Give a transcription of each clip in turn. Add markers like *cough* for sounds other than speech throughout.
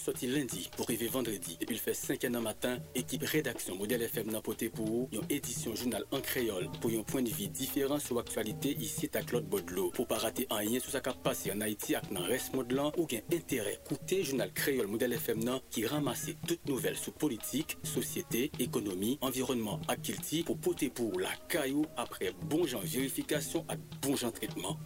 sorti lundi pour arriver vendredi. Depuis le fait 5 an matin, équipe rédaction Modèle FM n'a poté pour une édition journal en créole pour un point de vue différent sur l'actualité ici à Claude Baudelot. Pour pas rater un lien sur sa capacité en Haïti avec dans reste modelant ou gain intérêt. Écoutez journal créole Modèle FM qui ramasse toutes nouvelles sur politique, société, économie, environnement, activité pour poter pour la caillou après bon genre vérification et bon genre traitement.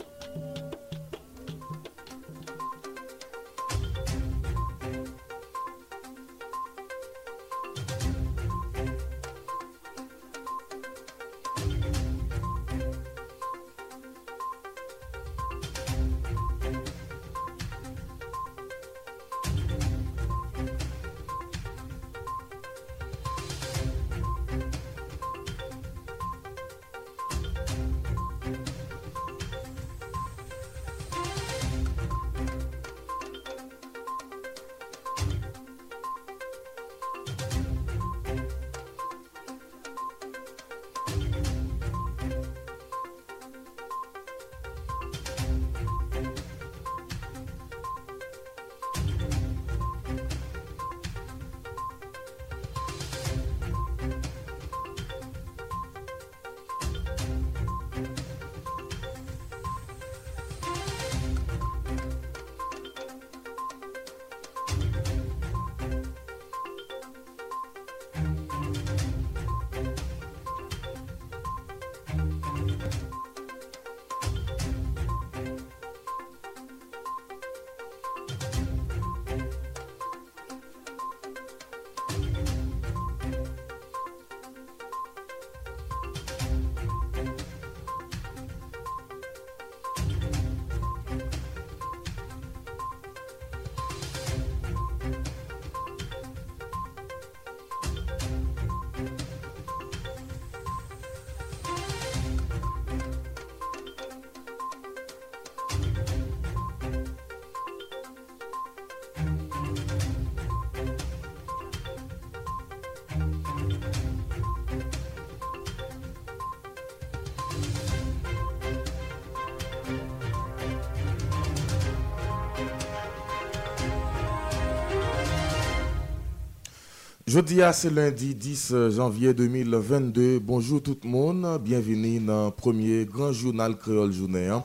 Jeudi, c'est lundi 10 janvier 2022. Bonjour tout le monde. Bienvenue dans le premier grand journal créole journée. Hein.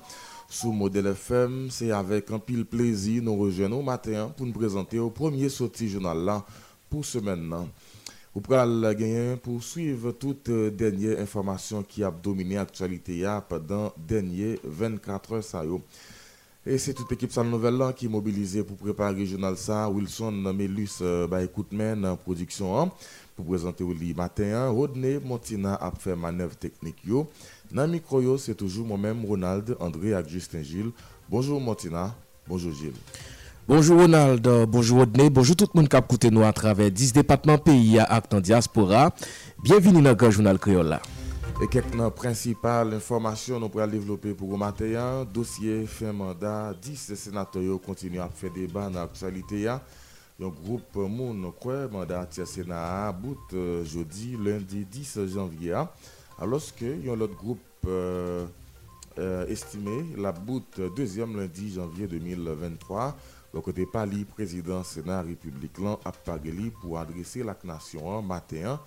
Sous modèle FM, c'est avec un pile plaisir nous rejoignons matin pour nous présenter au premier sorti journal là pour ce maintenant. Vous pouvez gagner pour suivre toutes les dernières informations qui ont dominé l'actualité pendant les dernières 24 heures. Et c'est toute l'équipe Salle Nouvelle qui est mobilisée pour préparer le journal. Wilson Melus écoute en production hein, pour présenter au lit matin. Hein. Rodney Montina a fait manœuvre technique. Yo. Dans le micro, c'est toujours moi-même, Ronald, André et Justin Gilles. Bonjour Montina, bonjour Gilles. Bonjour Ronald, bonjour Rodney, bonjour tout le monde qui a écouté nous à travers 10 départements pays à Acte en diaspora. Bienvenue dans le journal créole et quelques principales informations nous pourrons développer pour le matin. Dossier fin mandat, 10 sénateurs continuent à faire débat dans l'actualité. Le groupe Moun quoi mandat Sénat bout euh, jeudi, lundi 10 janvier. Alors que y a l'autre groupe euh, euh, estimé la bout deuxième lundi janvier 2023. Le côté Pali, président Sénat République, a pour adresser la nation matin.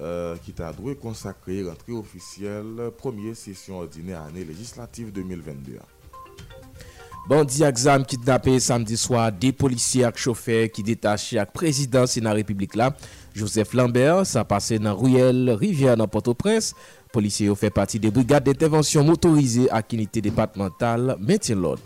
Euh, qui t'a doué consacré rentrée officielle, première session ordinaire année législative 2022. Bandi ak zam kidnapé samedi soir, de policiers ak chauffeurs qui détaché ak président Sénat République là, Joseph Lambert, ça passé dans Ruel, Rivière dans Port-au-Prince. Policiers ont fait partie des brigades d'intervention motorisées à unité départementale maintien l'ordre.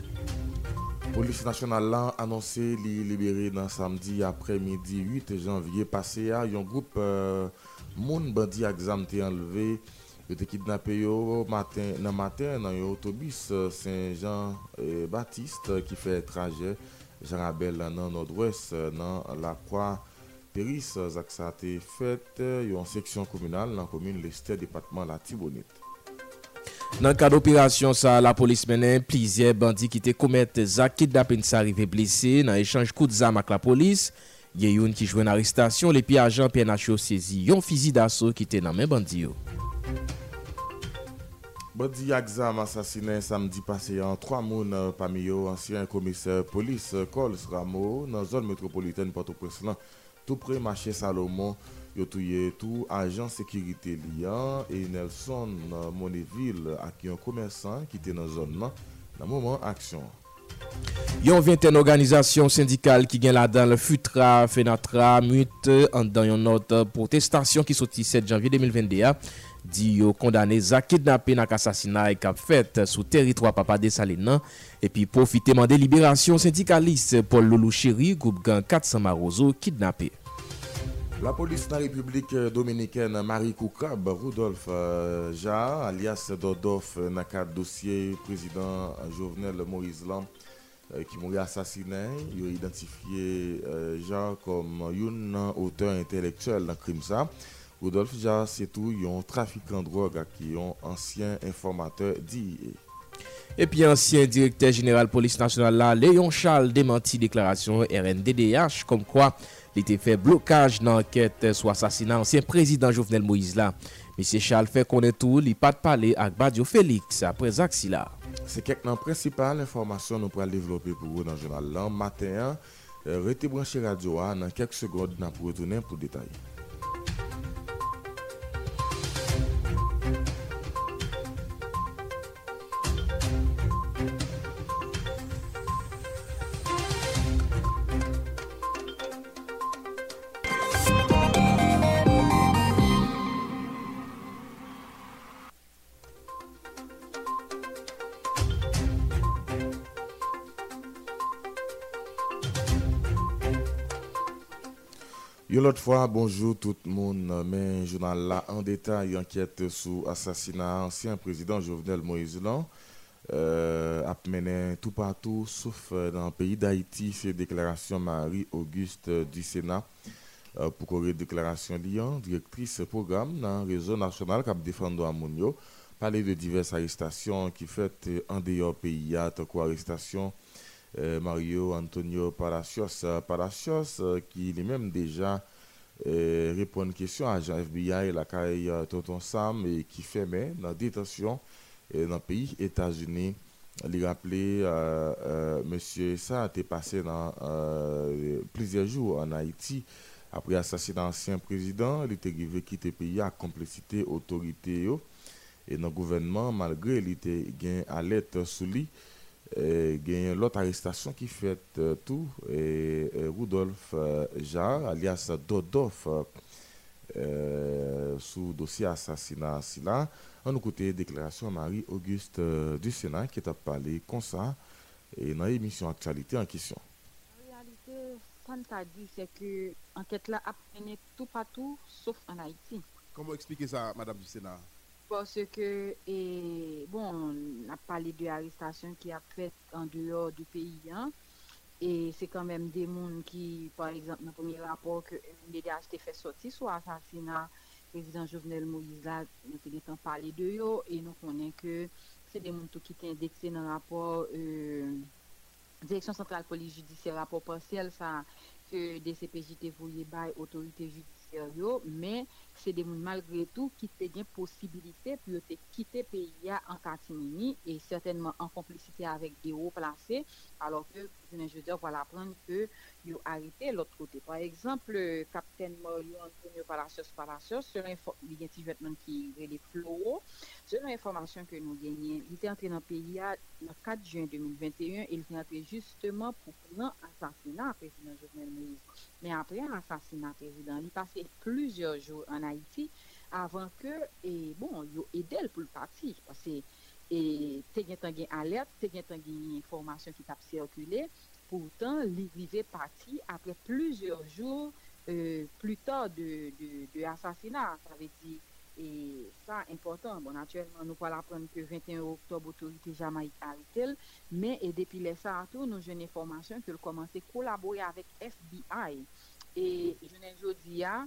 Polis nasyonal lan anonse li libere nan samdi apre midi 8 janvye pase a yon goup euh, moun bandi ak zam te enleve, yo te kidnapè yo matin, nan matin nan yo otobis euh, Saint-Jean-Baptiste euh, euh, ki fè traje Jean-Rabel nan Nord-Ouest nan la kwa Peris zak sa te fèt yo an seksyon komunal nan komune Lester, Depatman la Tibonite. Nan ka d'opirasyon sa, la polis menen plizye bandi ki te komet zak kidnapè nsa rive blese nan echange kout zam ak la polis. Gen yon ki jwen aristasyon, lepi ajan PNHO sezi yon fizi daso ki te nan men bandi yo. Bandi Yakzam asasine samdi pase an 3 moun euh, pami yo ansyen komiser polis euh, Kols Ramo nan zon metropolitane Port-au-Prince lan tou pre mache Salomon yo touye tou ajan sekirite liyan e Nelson euh, Moneville ak yon komersan ki te nan zon nan nan mouman aksyon. Yon vingtaine organisation syndicale qui gagne là dans le FUTRA, FENATRA, MUT, en dans une note protestation qui sorti 7 janvier 2021 dit yo condamné à kidnappé dans assassinat et cap fait sous territoire Papa de Salina et puis profiter de libération syndicaliste Paul Loulou Chéri groupe gang 400 Marozo kidnappé. La police de la République dominicaine Marie Koukab, Rudolph euh, Jarre, alias Dodov, dans le dossier président Jovenel Moïse Lam, euh, qui m'a assassiné, il a identifié euh, Jarre comme un auteur intellectuel dans le crime. Ça. Rudolf Jarre, c'est tout, un trafiquant de drogue qui est un ancien informateur d'IA. Et puis ancien directeur général police nationale là, Léon Charles démenti déclaration RNDDH comme quoi il était fait blocage dans l'enquête sur l'assassinat ancien président Jovenel Moïse là. Mr. Charles fè konè tou li pat pale ak Badjo Félix apre zak si la. Se kek nan prinsipal informasyon nou pral devlopè pou ou nan jounal lan, maten an, rete branche radyo an nan kek segonde nan pou retounen pou detay. Bonjour tout le monde. Mais journal là en détail enquête sur l'assassinat ancien président Jovenel Moïse euh, a tout partout, sauf euh, dans le pays d'Haïti, fait déclaration Marie-Auguste du Sénat euh, pour corriger déclaration Lyon, directrice programme dans le réseau national qui a défendu Amunio, parler de diverses arrestations qui fait en dehors pays, tant arrestation euh, Mario Antonio Palacios, euh, Palacios euh, qui lui-même déjà répond à une question à Jean FBI, la caille Tonton Sam, et qui fait mais dans la détention dans le pays États-Unis. Il rappelé, monsieur, ça a été passé dans plusieurs jours en Haïti après l'assassinat d'ancien président. Il était arrivé quitter le pays à complicité autorité et dans le gouvernement, malgré il était alerte sous lui il y a l'autre arrestation qui fait euh, tout et, Rudolf euh, Jarre alias Dodov euh, sous dossier assassinat là on a écouté déclaration Marie-Auguste du Sénat qui a parlé comme ça et dans l'émission actualité en question. En réalité, ce qu'on t'a dit, c'est que l'enquête là a mené tout partout sauf en Haïti. Comment expliquer ça, Madame du Sénat? Parce que, et, bon, on a parlé de l'arrestation qui a fait en dehors du pays. Hein, et c'est quand même des gens qui, par exemple, dans le premier rapport que a fait sortir sur l'assassinat président Jovenel Moïse, nous avons parlé de eux et nous connaissons que c'est des gens qui étaient indexés dans le rapport euh, Direction centrale police judiciaire, rapport partiel, ça, que DCPJ voulu par autorité judiciaire, mais c'est des gens malgré tout qui ont des possibilité pour quitter le pays en catimini et certainement en complicité avec des hauts placés, alors que je veux dire, voilà apprendre que ont arrêté l'autre côté. Par exemple, le capitaine Mario Antonio Palacios Palacios, selon l'information qui est les flots, selon l'information que nous gagnons, il est entré dans le pays le 4 juin 2021 et il est entré justement pour un assassinat président Jovenel Moïse. Mais après l'assassinat président, il passé plusieurs jours an Haiti avan ke, e, bon, yo edel pou l'pati. Pase, e, te gen tan gen alert, te gen tan gen informasyon ki tap sirkule, poutan li vive pati apre pluzyor joun euh, plus ta de, de, de asasina. Sa ve di, e, sa important, bon, naturelman nou pala pran ke 21 oktob otorite Jamaik Aritel, men, e depi lesa atou, nou jen informasyon ke l'komanse kolabori avek FBI. E, jounen jodi ya,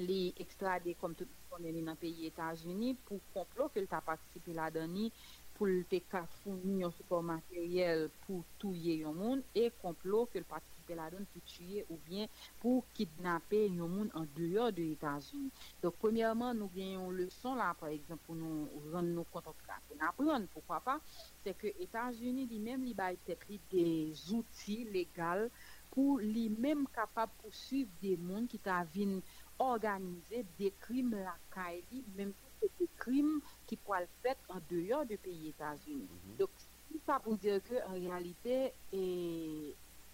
li ekstrade kom tout konen li nan peyi Etats-Unis pou komplo ke l ta patisipi la dani pou l te ka founi yon support materyel pou touye yon moun e komplo ke l patisipi la dani pou touye ou bien pou kidnape yon moun an deyor de Etats-Unis. Dok premièrement nou genyon le son la par exemple pou nou ron nou kontokrate. Na pron, poukwa pa, se ke Etats-Unis li men li bay te pri de zouti legal pou li men kapab pousuiv de moun ki ta vin organize de krim lakay li, menm pou se de krim ki pou al fèt an deyon de peyi Etats-Unis. Mm -hmm. Dok, si pa mhm. pou dire ke an realite, e,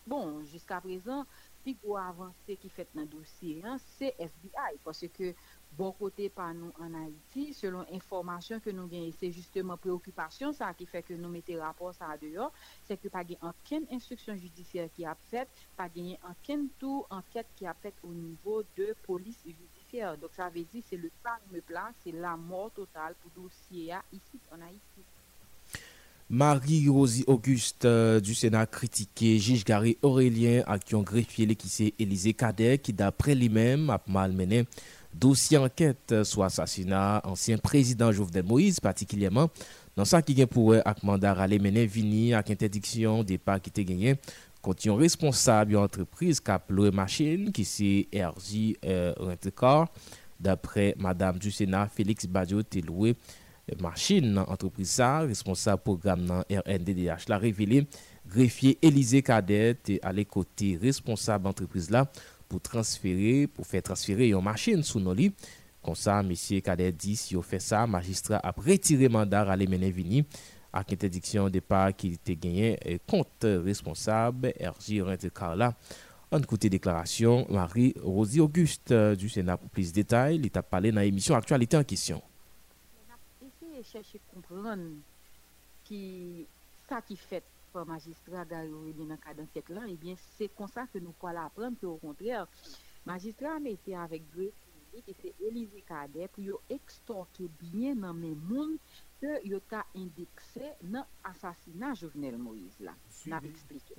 bon, jiska prezan, pi pou avanse ki fèt nan dosye, se FBI, pwase ke bon kote pa nou an Haiti, selon informasyon ke nou genye, se justeman preokupasyon sa ki fe ke nou mette rapor sa deyo, se ke pa genye anken instruksyon judisyer ki ap fet, pa genye anken tou anket ki ap fet ou nivou de polis judisyer. Dok sa vezi, se le plan me plan, se la mor total pou dosye ya isi an Haiti. Marie-Rosie Auguste euh, du Sénat critiqué Gige Garé Aurélien à qui ont greffier l'équissé Élisée Cadet qui d'après lui-même a malmené dossier enquête sur assassinat ancien président Jovenel Moïse particulièrement dans ça qui vient pour avec mandat râler mener vini avec interdiction départ qui était gagné quand yon responsable yon entreprise cap machine qui c'est RJ euh, Rentecor d'après madame du Sénat Félix Badjo loué euh, machine nan entreprise sa responsable programme nan RNDDH la révélé. Greffier Élisée Cadet à les côtés responsable entreprise là. Pour transférer pour faire transférer une machine sous nos lits. Comme ça monsieur Cadet dit si on fait ça magistrat a retiré mandat à les mener vini avec interdiction de pas qui était gagné contre responsable RJ Rent-Car en côté déclaration Marie-Rosie Auguste du Sénat pour plus de détails il t'a parlé dans l'émission actualité en question. Chercher à comprendre qui ça qui fait par magistrat da yo li nan kadan set lan, ebyen se konsa ke nou kwa la apren, ki ou kontrèr, magistrat me ite avèk dwe ki se elize kade, pou yo ekstorte byen nan men moun ke yo ta indekse nan asasina Jovenel Moïse la. Nan eksplike.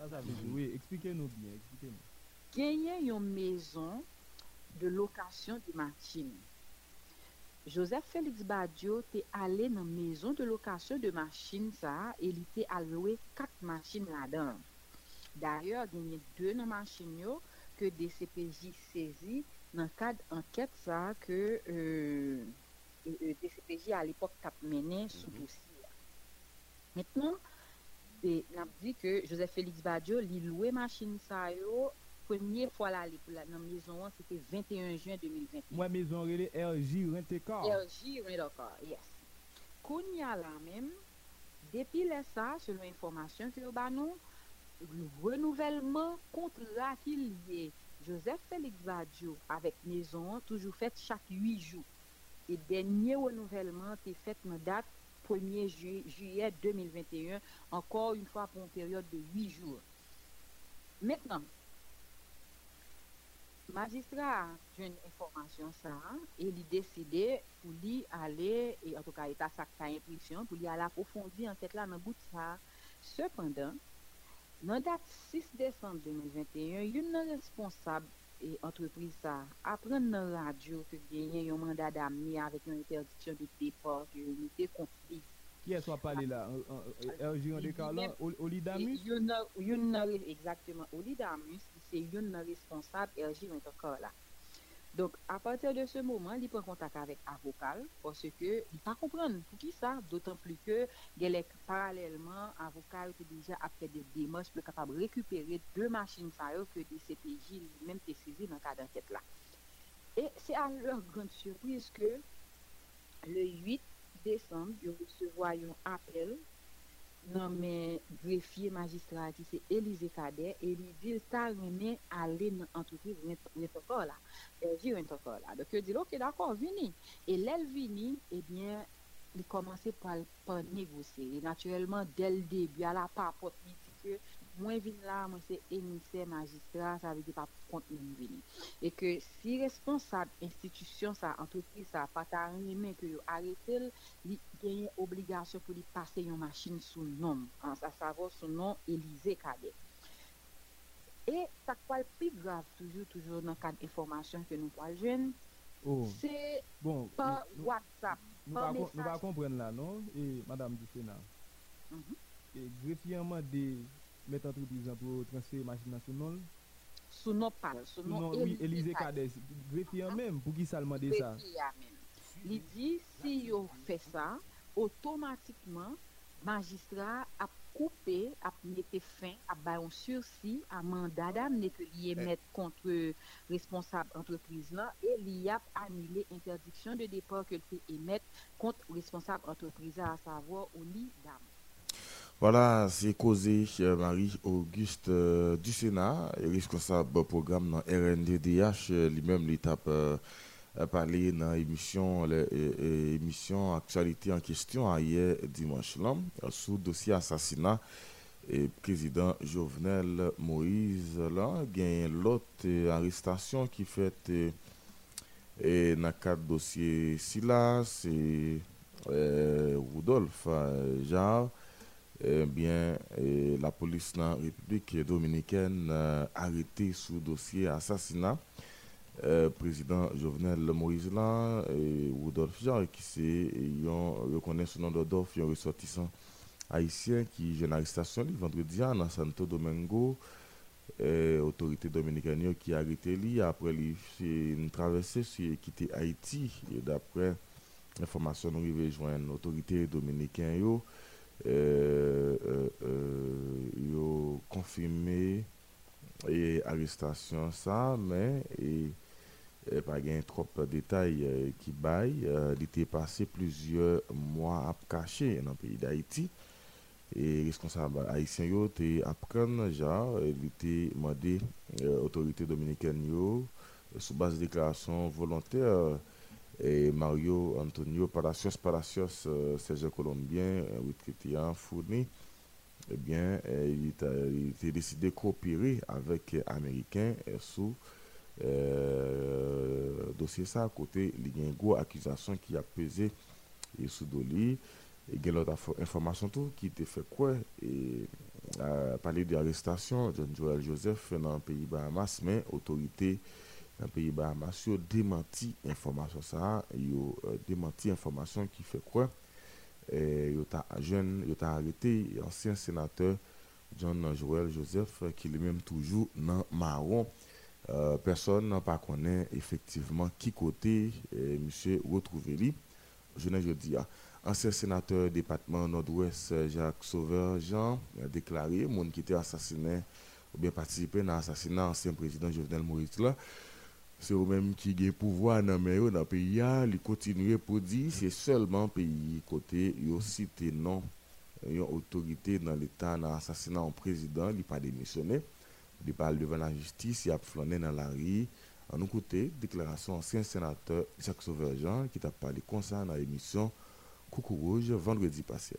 Oui, eksplike nou byen, eksplike nou. Genyen yon mezon de lokasyon di Martini. Joseph Félix Badiou te ale nan mezon de lokasyon de machin sa e li te alwe kat machin la dan. Daryor, genye 2 nan machin yo ke DCPJ sezi nan kad anket sa ke euh, e, e, DCPJ al epok tap menen sou dosi. Metnon, nap di ke Joseph Félix Badiou li loue machin sa yo première fois là pour la maison c'était 21 juin 2021 moi maison relais RJ Rent-A-Car RJ Rent-A-Car yes. Kounya là même depuis ça selon information que ba nous le renouvellement contrat qu'il y a Joseph Félix Badio avec maison toujours fait chaque 8 jours. Et dernier renouvellement est fait dans date 1er ju juillet 2021 encore une fois pour une période de 8 jours. Maintenant Magistra jwen informasyon sa, e li deside pou li ale, e an tou ka eta sakta imprisyon, pou li ale apofondi anket la nan bout sa. Sependan, nan dat 6 Desembe 2021, yon nan responsab e antreprise sa apren nan radyo ke genyen yon mandat damni avek yon interdiksyon de deport, yon unité konflik. Ki es wap pale la? Erjiron Dekala? Oli Damus? Yon nan, exactement, Oli Damus se yon nan responsab RG yon tokor la. Donk, apatir de se mouman, li pren kontak avèk avokal, porske li pa kompran pou ki sa, dotan pli ke gelek paralèlman avokal ki dija apre de demos pou kapab rekupere de machin sa yo ke di CPJ li menm te sezi nan ka d'anket la. E se an lor grande surprise ke le 8 décembre, yo recevoy yon apel nan men grefye magistrati se Elize Kader e li dil ta reme ale nan antropiv rentokor la vi rentokor la, dok yo dil ok d'akor vini, e lel vini e bien li komanse pa negose e naturelman del debi ala pa pot miti ke papote que moi vin là moi c'est émissaire magistrat ça veut dire pas compte vini. Et que si responsable institution ça entreprise ça pas ta remet que arrêter il y a obligation pour lui passer une machine sous nom. À savoir son nom Élisée Cadet et ça quoi le plus grave toujours toujours dans cadre information que nous pas jeune oh. c'est bon nous, WhatsApp nous va comprendre là non? Et madame du Sénat. Mhm. et greffièrement des met entreprise pour transférer machine sous nom sous nom pas sous nom oui Élisée Cadès greffier même pour qui ça demander ça? Il dit si yo fait ça automatiquement magistrat a coupé a mis fin a ba un sursis à mandat d'amener que lié mettre contre responsable entreprise là et il a annulé interdiction de départ que le fait émettre contre responsable entreprise à savoir au lit d'âme Voilà, c'est causé euh, Marie-Auguste euh, du Sénat, responsable programme dans RNDDH, euh, lui-même l'étape euh, a parlé dans l'émission euh, euh, émission actualité en question hein, hier dimanche là euh, sous dossier assassinat et président Jovenel Moïse là gagne l'autre euh, arrestation qui fait euh, et dans le cadre dossier Silas c'est euh, Rudolphe euh, Jarre eh bien, eh, la police dans la République dominicaine euh, arrêté sous dossier assassinat euh, président Jovenel Moïse là et Rudolph Jarre qui c'est reconnaît son nom d'Odolphe un ressortissant haïtien qui j'ai une arrestation vendredi à Santo Domingo. Autorité dominicaine qui a arrêté lui après lui une traversée sur quitter Haïti. D'après information nous arrivons joindre autorité dominicaine euh, euh, euh, confirmé et arrestation ça mais et, et pas gain trop de détails euh, qui euh, il était passé plusieurs mois à caché dans le pays d'Haïti. Et responsable haïtien yo te apprendre genre il était demandé euh, autorité dominicaine sous base de déclaration volontaire et Mario Antonio Palacios Palacios, euh, Sergio Colombien, euh, retraité fourni, eh bien, euh, il, il était décidé de coopérer avec les Américains euh, sous euh, dossier ça à côté, il y a qui a pesé et sous Doli. Et il y a l'autre info- information tout qui était fait quoi et a parlé d'arrestation John Joel Joseph dans le pays Bahamas, mais autorité le pays Bahamas yo démenti information ça yo euh, démenti information qui fait quoi? Et yo ta jeune yo ta sénateur John Joel Joseph euh, qui lui-même toujours dans marron Euh, personne n'a pas connaît effectivement qui côté euh, monsieur retrouvé lui je ne dis ah, ancien sénateur département nord-ouest euh, Jacques Sauveur Jean a déclaré monde qui était assassiné ou bien participé dans l'assassinat ancien président Jovenel Moïse là c'est eux-mêmes qui ont pouvoir dans le le pays, ils continuent pour dire c'est seulement pays côté, ils cité non, une autorité dans l'État dans l'assassinat en président, il pas démissionné, il parle devant la justice, il a flâné dans la rue. En nous côté, déclaration ancien sénateur Jacques Sauveur-Jean qui t'a parlé dans l'émission Coucou Rouge vendredi passé.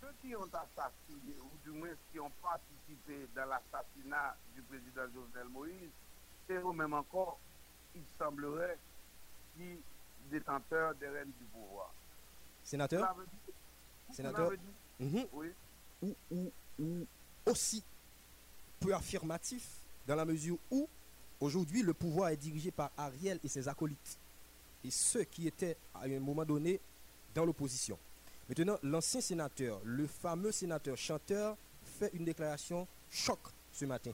ceux qui ont assassiné, ou du moins qui ont participé dans l'assassinat du président Jovenel Moïse, c'est eux-mêmes encore, il semblerait, qui détenteurs des rênes du pouvoir. Sénateur, Sénateur. mhm, oui, ou, ou, ou aussi peu affirmatif dans la mesure où aujourd'hui le pouvoir est dirigé par Ariel et ses acolytes et ceux qui étaient à un moment donné dans l'opposition. Maintenant, l'ancien sénateur, le fameux sénateur chanteur, fait une déclaration choc ce matin,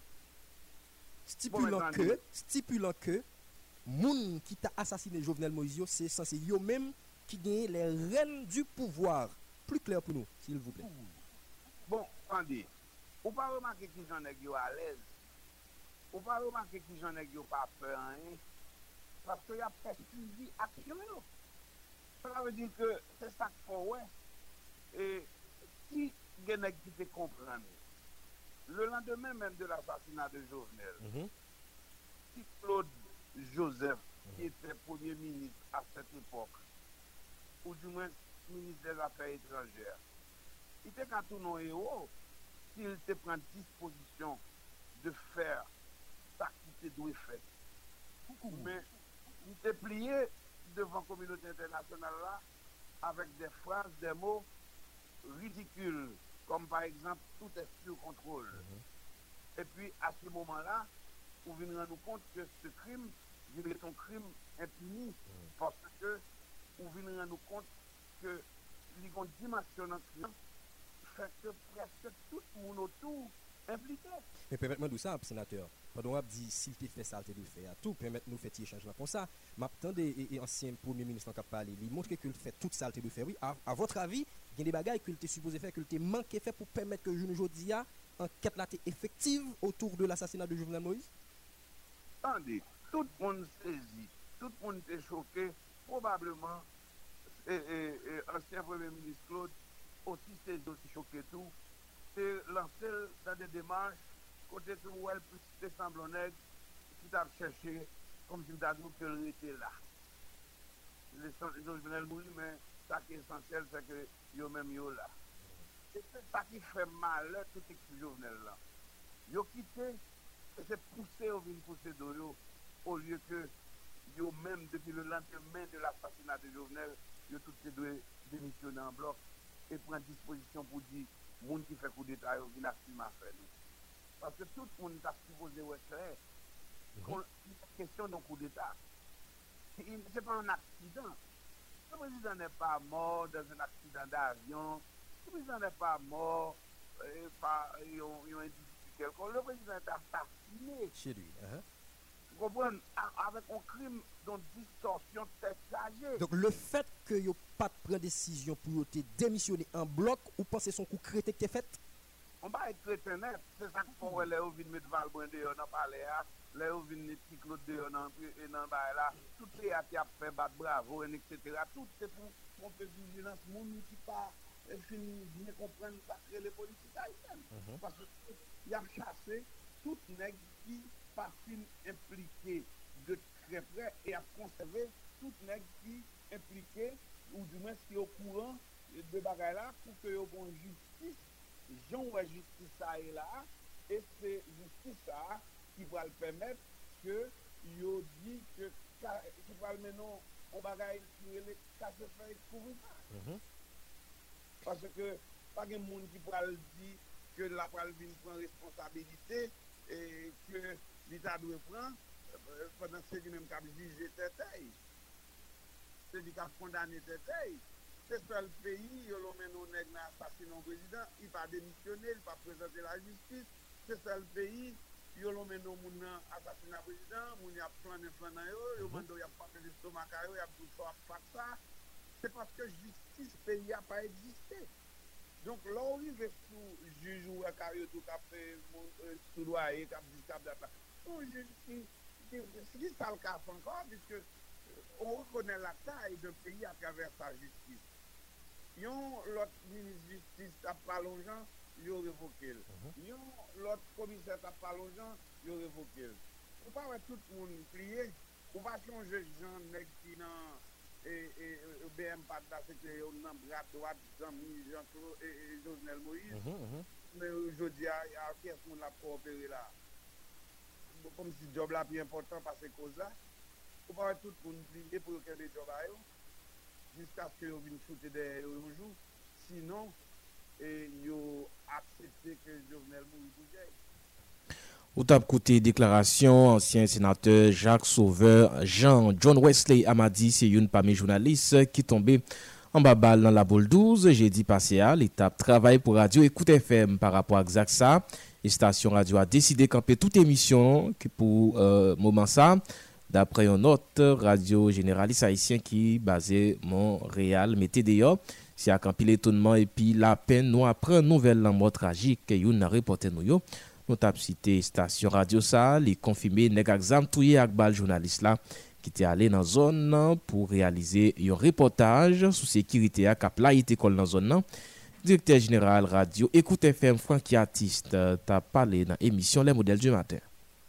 stipulant Bon, que, stipulant que, moun qui t'a assassiné Jovenel Moïse, c'est censé yo même qui gagne les rênes du pouvoir. Plus clair pour nous, s'il vous plaît. Bon, attendez. Ou pas remarquer qui j'en ai à l'aise. Ou pas remarquer qui j'en ai pas peur, hein. Parce qu'il y a fait suivi action. Ça veut dire que c'est ça qu'il faut, ouais. Et si gen nèg qui te comprendre, le lendemain même de l'assassinat de Jovenel, Mhm. si Claude Joseph, qui était Premier ministre à cette époque, ou du moins ministre des Affaires étrangères, il était quand tout non héros, s'il te prend disposition de faire ça qui te doit faire. Mais il était plié devant la communauté internationale là, avec des phrases, des mots ridicules, comme par exemple tout est sous contrôle. Et puis à ce moment-là, vous venez rendre compte que ce crime, il est un crime impuni, parce que vous venez rendre compte que les dimension le crime fait que presque tout le monde autour impliqué. Mais permettez-moi de ça, sénateur. Pendant qu'on dit s'il te fait ça, il te fait à tout, permettez-nous de faire échange comme ça. M'attends et, ancien premier ministre qui a parlé, il montre qu'il fait tout ça, il te fait. Oui, à, votre avis, il y a des bagages qu'il était supposé faire, qu'il était manqué pour permettre que jeune aujourd'hui a enquête là effective autour de l'assassinat de Jovenel Moïse? Attendez, tout le monde saisit, tout le monde est choqué, probablement, et, et, et ancien premier ministre Claude aussi aussi choqué tout, c'est lancé dans des démarches côté où elle peut semblant nègre qui t'a cherché comme si dit qu'elle était là. Les Jovenel Moïse, mais ça qui est essentiel, c'est que yo même là. C'est ça qui fait mal tout ce Jovenel là. Yo quitté, et c'est poussé au vin pousser d'eau au lieu que yo même depuis le lendemain de l'assassinat de Jovenel, yo tout ces deux démissionner en bloc et prendre disposition pour dire monde qui fait coup d'état yo vient assumer faire nous. Parce que tout le monde a supposé. Mm question d'un coup d'état. C'est pas un accident. Le président n'est pas mort dans un accident d'avion. Le président n'est pas mort euh, Le président est assassiné. Chez lui. Uh -huh. Vous comprenez? Avec un crime dont distorsion exagérée. Donc le fait que n'y pas de prendre décision pour te démissionner en bloc ou penser son coup crété que fait? On va être crétin net. C'est ça qu'on voit dehors dans le palais. Dehors le palais les a fait battre bravo, etc. Tout c'est pour qu'on fait vigilance. Mon qui el fini vini kompren sakre le politik aysen. Pase yon chase tout neg ki pasin implike de tre pre e ap konserve tout neg ki implike ou di men si yo kouran de bagay la pou ke yo bon justis jan mm-hmm. wè justis sa e la e se justis sa ki wal pemet ke yo di ke ki wal menon ou bagay ki wale kase fè kouvina. Pase ke pa gen moun ki pral di ke la pral vin pran responsabilite e ke l'Etat dwe pran euh, padan se di menm kap juje tetay. Se di kap kondane tetay. Se sol peyi, yo lo men nou neg nan asasinon prezident, i pa demisyonel, pa prezante la justis. Se sol peyi, yo lo men nou moun nan asasinon prezident, moun yap flan en flan nan yo, mhm. yo mando yap flan en estomak a yo, yap tout so ap fak sa. se paske justice pe ya pa egziste. Donk lor li ve pou jujou akaryo tou kape sou doye, kape distab data. Ou jujou, si sa l kap ankon, biske on rekone la taye de peyi a traver sa justice. Yon lot minis justice tap palon jan, yo revoke l. Mm-hmm. Yon lot komise tap palon jan, yo revoke l. Ou pa wè tout moun pliye, ou pa chanje jan nek ti nan e, e, e BM Pata se te yon nan brat wad zanmi e, Jovenel Moïse. Mhm, mhm. Men jodi a kè son la pou opere la kom si job la pi important pa se koz la pou pa wè tout pou nou pliye pou yo kèm de job a yo jiska skè yo vin choute de yo yonjou sinon yo aksepte ke Jovenel Moïse ou jèy Ou tap koute deklarasyon, ansyen senateur Jacques Sauveur, Jean John Wesley Amadi, se yon pa me jounalist ki tombe an babal nan la bol 12. Je di pase a, l'etap travay pou radio Ekoute FM par rapport ak Zaksa. Estasyon radio a deside kampe tout emisyon ki pou mouman sa. Dapre yon not, radio generalist haisyen ki base Montreal mette deyo. Si a kampe l'etonman epi la pen nou apren nouvel lan mot tragik yon nan repote nou yo. Nou tap site stasyon radio sa, li konfime neg aksam touye ak bal jounalist la ki te ale nan zon nan pou realize yon reportaj sou sekirite ak ap la ite kol nan zon nan. Direkter general radio, Ekoute FM Franky Artist euh, ta pale nan emisyon Le Model du Matin.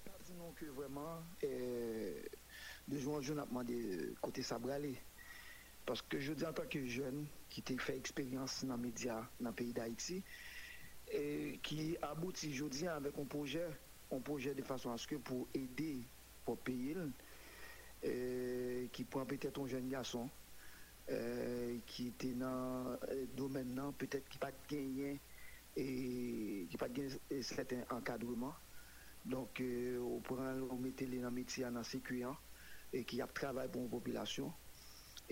Kazinon ki vreman, de joun joun apman de euh, kote sa brale. Paske je di an tak ki joun ki te fè eksperyans nan media nan peyi da iti. Qui aboutit aujourd'hui avec un projet, un projet de façon à ce que pour aider, pour payer, euh, qui prend peut-être un jeune garçon euh, qui était dans le domaine, peut-être qui pas gagné et qui pas gagné certain encadrement. Donc, euh, on prend, on les dans en sécurité et qui a travaillé pour une population.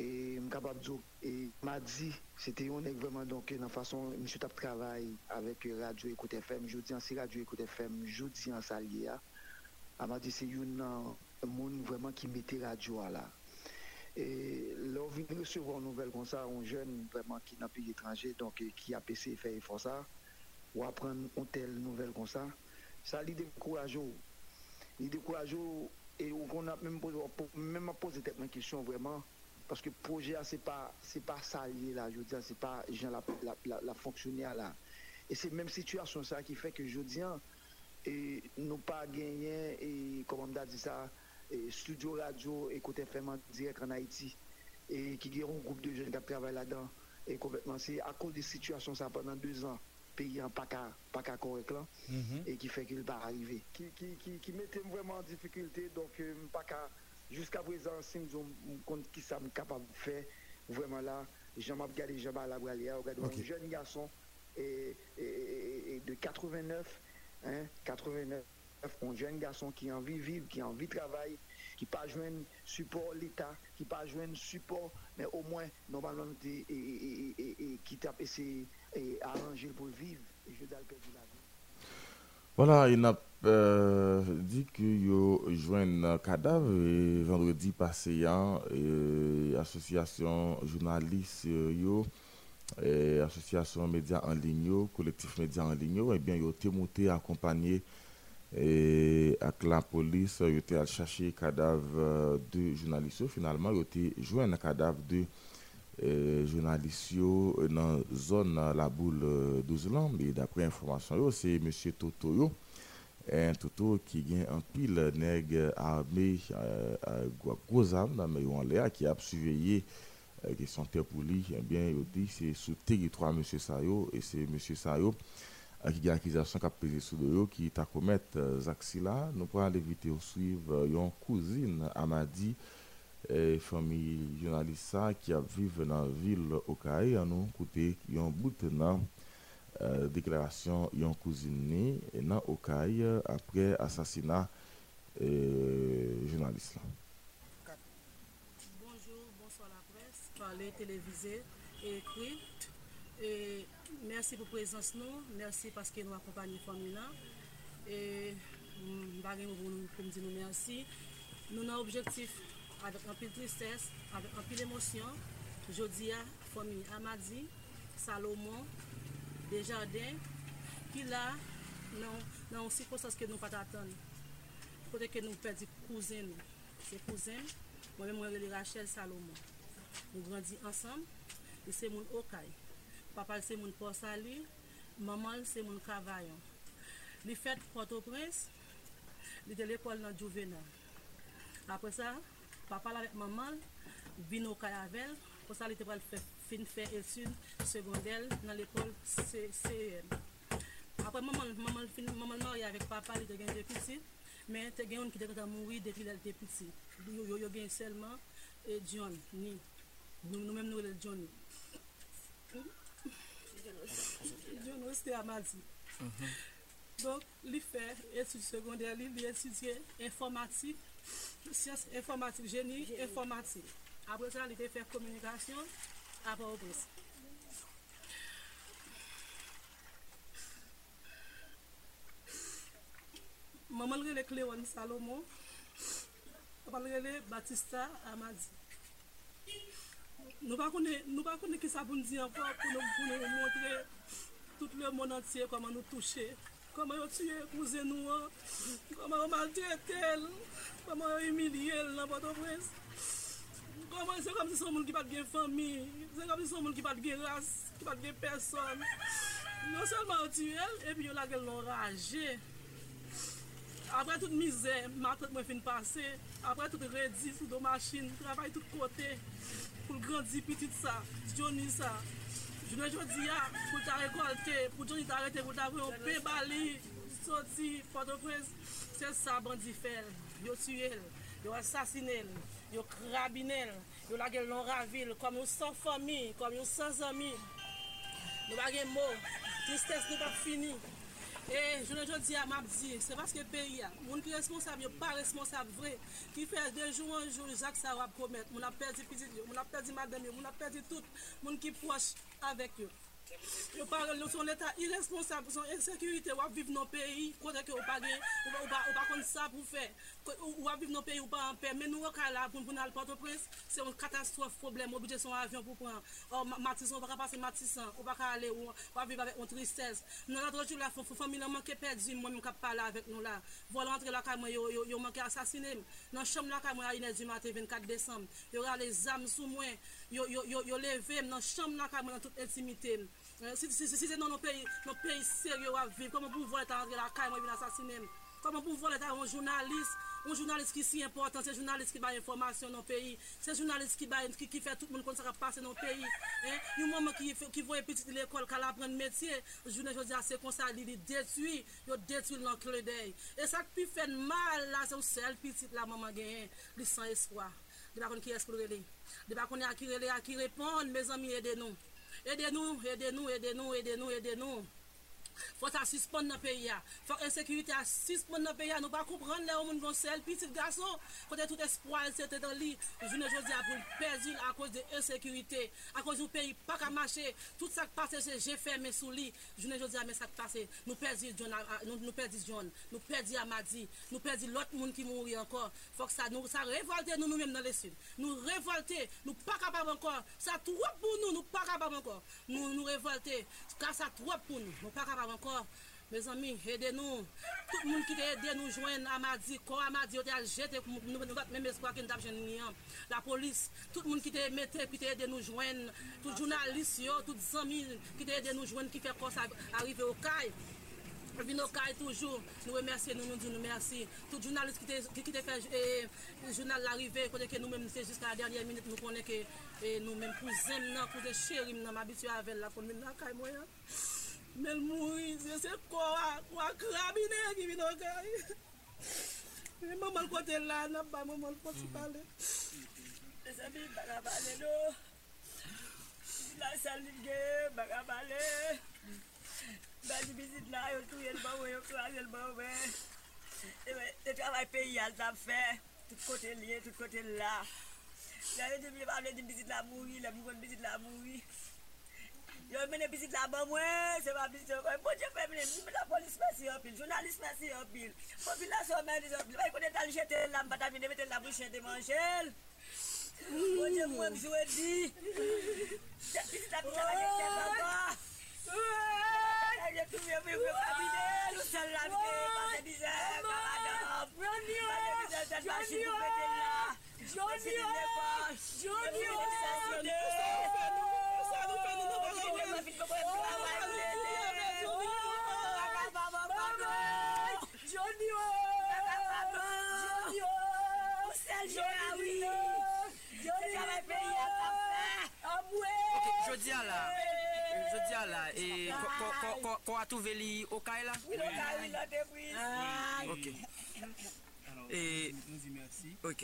Et m'capable dire et m'a dit c'était on est vraiment donc dans façon monsieur tap travail avec radio écoute FM jeudi en c'est radio écoute FM jeudi en salier elle m'a dit c'est une un monde vraiment qui mettait radio à là et là on vient de recevoir une nouvelle comme ça un jeune vraiment qui n'a pays étranger donc qui a PC fait effort ça. Ou apprendre une telle nouvelle comme ça. Ça lui décourage il décourage et on a même posé même posé cette question vraiment parce que le projet, ce n'est pas, pas ça lié là, je veux dire, c'est pas gens la, la, la, la fonctionnaire là. Et c'est même situation ça qui fait que je dis, et nous pas gagné, et comment on dit ça, et studio radio et côté direct en Haïti, et qui ont un groupe de jeunes qui travaillent là-dedans. Et complètement, c'est à cause de situation ça pendant deux ans, pays en pas qu'à correct là, Mhm. et qui fait qu'il va arriver. Qui, qui, qui, qui mettait vraiment en difficulté, donc euh, pas qu'à jusqu'à présent, si nous compte qui ça capable de faire, vraiment là, j'en m'a regardé, j'en m'a un jeune garçon et, et- et- et de 89, hein, 89, un jeune garçon qui a envie de vivre, qui a envie de travailler, qui pas joindre support l'État, qui pas joindre support, mais au moins, normalement, et, qui tape et arranger pour vivre. Et je dois le perdre la vie. Voilà, il a euh, dit que yo joint un cadavre et vendredi passé hein, et association journaliste euh, et association médias en ligne collectif médias en ligne eh bien yo été monté accompagné et avec la police yo été à chercher cadavre de journalistes finalement yo été joint un cadavre de journaliste yo euh, dans zone euh, la boule euh, 12 ans mais d'après information c'est monsieur Toto un Toto qui gagne un pile nègre armé euh, euh, gros- armes dans en l'air qui a surveillé euh, question terre pour lui eh bien il dit c'est sous territoire monsieur Sayo et c'est monsieur Sayo euh, qui a accusation qui a pesé de yo qui t'a commettre euh, Zaxi là nous pourrons l'éviter au suivre euh, yon cousine Amadi et famille journaliste qui a vivre dans la ville Okaï à nous côté yon bout dans euh, déclaration cousine ni et dans Okaï après assassinat euh, journaliste. Bonjour, bonsoir la presse, parler, télévisé et écrit. Et merci pour la présence nous, merci parce que nous accompagnons la famille pour nous dire. Nous avons un objectif avèk anpil tristès, avèk anpil emosyon, Jodia, Fomi Amadi, Salomon, Desjardins, ki la nan ansi konsans ke nou pat atan. Kote ke nou pedi kouzen nou. Se kouzen, mwen mwen rele Rachel Salomon. Nou grandi ansam, li se moun Okay. Papal se moun Porsali, mamal se moun Kavayon. Li fet Port-au-Prince, li de l'ekol nan Jouvena. Apre sa, papa la vek maman, vin ou kayavel, pou sa li te pral fin fè etude sekondel nan l'ekol CEM. Apre maman, maman fin, maman mori avek papa li te gen de piti, men te gen yon ki te kata mouri depi lal te piti. Yo, yo, yo gen selman, e John, ni. Nou, nou menm nou lel John ni. John ou ste amadi. Mm-hmm. Donk, li fè etude sekondel, li li etudye informatik, Siyans informatik, geni informatik. Apre sa li te fè komunikasyon, apre ou pres. Maman rele Kleon Salomo, apan rele Batista Amadi. Nou pa konen ki sa pou nou di anpon pou nou montre tout le moun antye koman nou touche. koman yo tue kouzen nou an, koman yo maltretel, koman yo emilye l nan pato pres. Koman se kom se son moun ki pat gen fami, se kom se son moun ki pat gen ras, ki pat gen person. Non selman yo tue el, epi yo lage l loraje. Apre tout mize, matret mwen fin pase, apre tout redi, sou do machin, travay tout kote, pou l grandi pitit sa, jouni sa. Jounen jodi ya, pou ta rekolte, pou jouni ta rete, pou ta vwe ou pe bali, soti, potopres, se sa bandi fel, yo tuyel, yo asasinel, yo krabinel, yo lage lon ravil, kom yo san fomi, kom yo san zami, yo bagye mou, tristesse nou pa fini. E, jounen joun di a map di, se paske peyi a, moun ki responsab yo pa responsab vre, ki fe de joun an joun jak sa wap komet, moun ap perdi pizit yo, moun ap perdi madem yo, moun ap perdi tout, moun ki proche avek yo. Yo parle nou son l'Etat irresponsable, son insekurite wap viv nou peyi, kote ke ou pa gen, ou pa kon sa pou fe, ou aviv nou peyi ou pa an pe, men nou wakal la pou nou al Port-au-Prince, se yon katastrofe problem, ou bidye son avyon pou pran, ou matisan, ou baka pase matisan, ou baka ale, ou aviv avek yon tristez. Nou la drojou la, fou nan manke perdi, mwen mwen kap pala avek nou la. Volan antre la kamwen, yo manke asasine, Nan chom la kamwen a inè di matè 24 Desem, yo rale zam sou mwen, yo leve, nan chom la kamwen nan tout intimite. Euh, si se nou nou peyi seryo aviv, koman pou volan antre la kamwen, yo vin asasinem. Koman pou volet a yon jounalist, yon jounalist ki si important, se jounalist ki baye informasyon nan peyi, se jounalist ki baye, ki fè tout moun kon sa ka pase nan peyi, yon mouman ki voye pitit l'ekol ka la pren metye, jounen jodi a se konsa li li detui, yo detui nan kle dey. E sak pi fè mal la, se ou sel pitit la mouman genyen, li san eskwa. Di bakon ki esplore rele, di bakon akire li, akire pon, me zami ede nou. Ede nou, ede nou, ede nou, ede nou, ede nou. Fwa ta sispon nan peyi ya. Fwa ensekurite a sispon nan peyi ya. Nou pa koupran le ou moun gonsel. Pitit gaso, kote tout espoal se te dan li. Jounen jodi apou pezil a kouz de ensekurite. A kouz ou peyi pa ka mache. Tout sak pase se je ferme sou li. Jounen jodi a men sak pase. Nou pezil John, nou pezil John. Nou pezil Amadi. Nou pezil lot moun ki mouri ankor. Fwa sa nou sa revolte nou nou men nan le sud. Nou revolte. Nou pa kapab ankor. Sa trop pou nou. Nou pa kapab ankor. Nou, nou revolte. Ka sa trop pou nou. Nou pa kapab waw ankor. Me zanmi, ede nou. Tout moun ki te ede nou jwen Amadi, kon Amadi yo te al jete pou nou bat mèm espwa ki nou tap jen niyan. La polis, tout moun ki te mette, ki te ede nou jwen, tout jounalist yo, tout zanmi ki te ede nou jwen, ki fe kos arrive o kay. Vin o kay toujou, nou remersi, nou nou di nou mersi. Tout jounalist ki te fe eh, jounal arrive, konen ke nou mèm se jiska la dernye minute, nou konen ke nou mèm pou zem nan, pou de chérim nan, m'abitua avèl la kon mèm la kay mwen. Mel mouri, se se kwa, kwa krabine ki vin okay. E mamal kote la, nap ba mamal poti pale. E se mi baga pale nou. La salin ge, baga pale. Badi bizit la yo tou yel ba we, yo kwa yel ba we. E travay peyi al tap fe. Tout kote liye, tout kote la. La yo di mi pale di bizit la mouri, la mou kon bizit la mouri. Yo mene bisit la ban mwen, se pa bisit yo kon. Bon je fè mene, mwen la polis mèsi yo pil, jounalist mèsi yo pil. Popilasyon mèsi yo pil. Vay konen tal jete lam bata mine, mette la bouchen de manjel. Bon je mwen mjou e di. Bisit la bisit la vajek ten baba. Vajek tou mwen mwen mwen kabine, nou sel la vye, pase bize, karadop. Vajek bize, ten basi pou pete la. Jodi yo, Jodi a la, jodi a la, e ko a touve li okay la? Oui, okay la debris. Ah, ok. Alors, nou di mersi. Ok.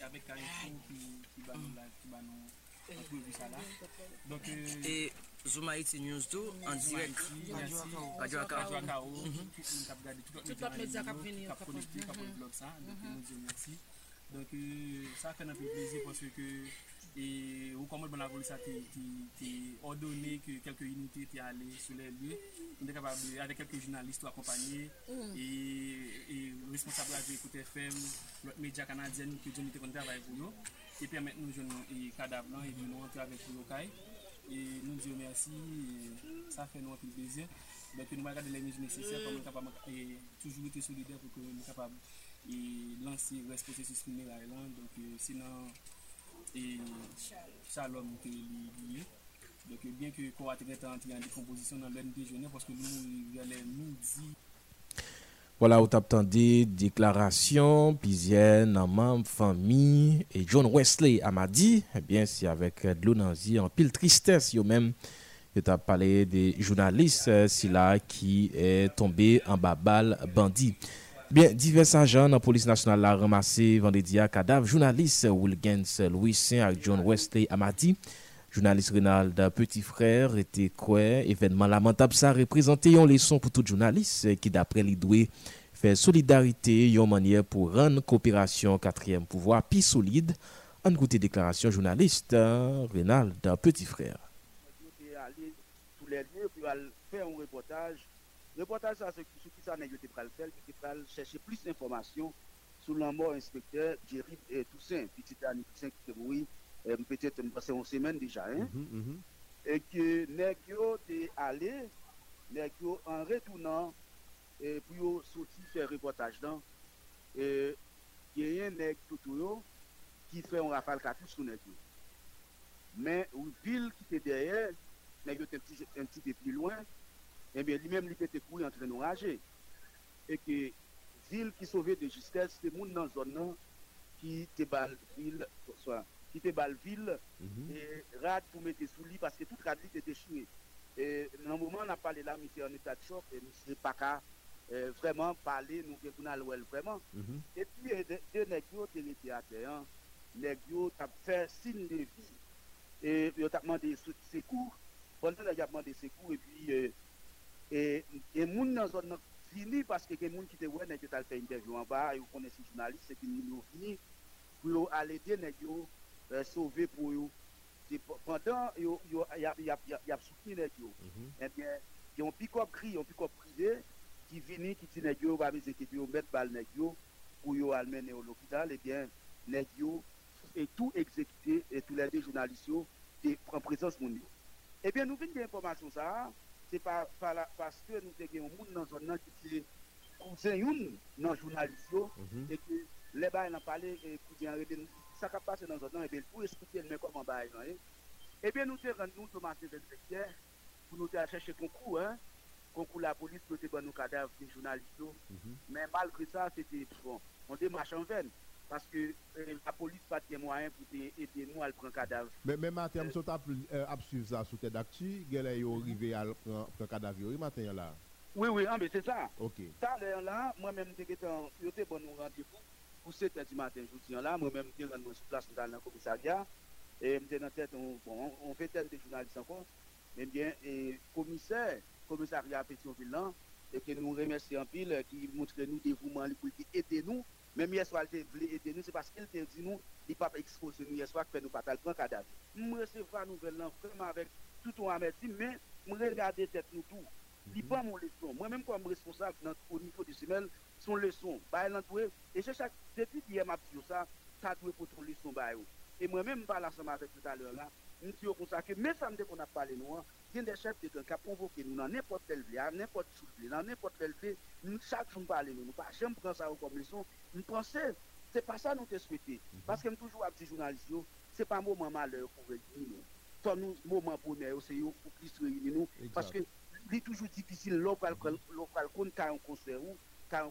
Yabek a yon kou ki banon la, ki banon... la. Donc, e, Zouma iti news do, an direk. Radio Akao. Radio Akao. Moun kap gade, tout lot media kap veni. Kap konekte, kap konekte blog sa. Donc, nou zi mersi. Donc, sa fè nan pi plezi pwoswe ke et ou comment la police a ordonné que quelques unités étaient allées sur les lieux. On est capable, avec quelques journalistes accompagnés mm. et, et responsable de l'écoute FM, l'autre média canadien que nous avons travaillé pour nous e permèt nou joun kadav lan, e nou antre avèk pou yo kay, e nou diyo mersi, sa fè nou anpil bezè, bèk nou bagade lèmèj nesesè, pou mwen kapab, e toujou ite solidè pou mwen kapab, e lansi respose sou sfinè la elan, donk se nan, e chalom mwen te li liye, donk bien ke kou atèkè tan antre an dekompozisyon nan lèm dejonè, pwoske nou gale mou di, voilà, vous entendu déclaration, Pizienne, membre, famille, et John Wesley Amadi. Eh bien, c'est avec de l'onanzi, en pile tristesse, yo même. Il a parlé des journalistes, euh, là qui est tombé en babal bandit. Bien, divers agents de la police nationale ont ramassé vendredi à cadavre journaliste Wilgens Louis Saint et John Wesley Amadi Journaliste Renald Petit Frère était quoi événement lamentable ça représentait une leçon pour tout journaliste qui d'après les fait solidarité une manière pour rendre coopération quatrième pouvoir plus solide. En côté déclaration journaliste Renald Petit Frère. Reportage, ça, c'est ce qui ça n'est pas le faire, qui va chercher plus d'informations sur la mort inspecteur Jerry Annie Toussaint qui est mort. euh, peut-être c'est une semaine déjà, hein, mm -hmm. et que Negio est allé, Negio en retournant et pour sortir faire reportage dans, et il y a un tout qui fait un rafale cartouche sur Negio. Mais une ville qui était derrière, Negio est un petit, un petit peu plus loin, et bien lui-même il était courir en train de rager. Et que ville qui sauvait de justesse, c'est monde dans la zone qui était ville, soit qui était Balville, mm et rad pour mettre sous lit parce que toute rad était déchirée. Et dans le moment où on a parlé là, monsieur en état de choc, et monsieur pas qu'à euh, vraiment parler, nous devons aller vraiment. Mm -hmm. Et puis, deux étaient à terre, négos ont fait signe de vie, et ils ont demandé secours, pendant qu'ils ont demandé secours, et puis, euh, et les gens dans la zone fini parce que les gens qui étaient ouais, ont fait une interview en bas, et vous connaissez les journalistes, c'est qu'ils ont fini pour aller aider négos euh, sauver pour eux. Pendant yo yo y a y a y a soutenu les yo. Mm-hmm. Eh bien, ils ont pick-up cri, ont pick-up privé qui vini qui dit les yo va mettre qui yo mettre balle les yo pour yo amener au l'hôpital et bien les yo et tout exécuté et tous les deux journalistes yo en présence mon yo. Eh bien, nous venons d'informations ça, c'est pas par la, parce que nous avons un monde dans zone là qui est cousin yon dans journalistes yo mm-hmm. et que les bails en parler et cousin arrêté ça qui passe dans notre temps, et bien, pour expliquer le comment bail, eh bien, nous sommes rendus Thomas inspecteurs pour nous chercher concours, hein, concours la police pour nos cadavres des journalistes. Mais malgré ça, c'était bon, on démarche en vain. Parce que la police n'a pas de moyens pour aider nous à prendre cadavre. Mais en termes de euh, suivre ça sous tête d'actu, il est arrivé à prendre cadavre, oui, matin là. Oui, oui, mais c'est ça. Ok. Ça, là, moi-même, j'étais bon nous rendez-vous pour 7 h du matin, je dis là, moi-même, je suis sur place dans le commissariat, et je dans tête, on, bon, on fait tête de journalistes encore, mais bien, et commissaire, commissariat Pétionville, et que nous remercions en pile, qui montre nous dévouement pour aider nous, même hier soir, il voulait aider nous, c'est parce qu'il t'a dit nous, il pas exposé nous hier soir, que nous pas le grand cadavre. Nous recevons la nouvelle vraiment avec tout ton amertume, mais nous regardons tête nous tout. Il pas mon leçon. Moi-même, comme responsable au niveau du semelle, son leçon. Bah, et je chaque, depuis hier, m'a dit ça, ça doit pour ton leçon. Bah, et moi-même, parle ensemble avec tout à l'heure là, nous disons comme ça que même samedi qu'on a parlé nous, il y a des chefs de gang qui ont convoqué nous dans n'importe quel ville, n'importe où, dans n'importe quel ville, nous, chaque jour, nous, nous pas jamais prendre ça comme leçon. Nous pensons, c'est pas ça nous te souhaiter. Parce que nous toujours à petit journaliste, c'est pas un moment malheur pour réunir nous. C'est un moment bonheur, c'est pour plus réunir nous. Parce que c'est toujours difficile, local, local, quand tu as un concert tu un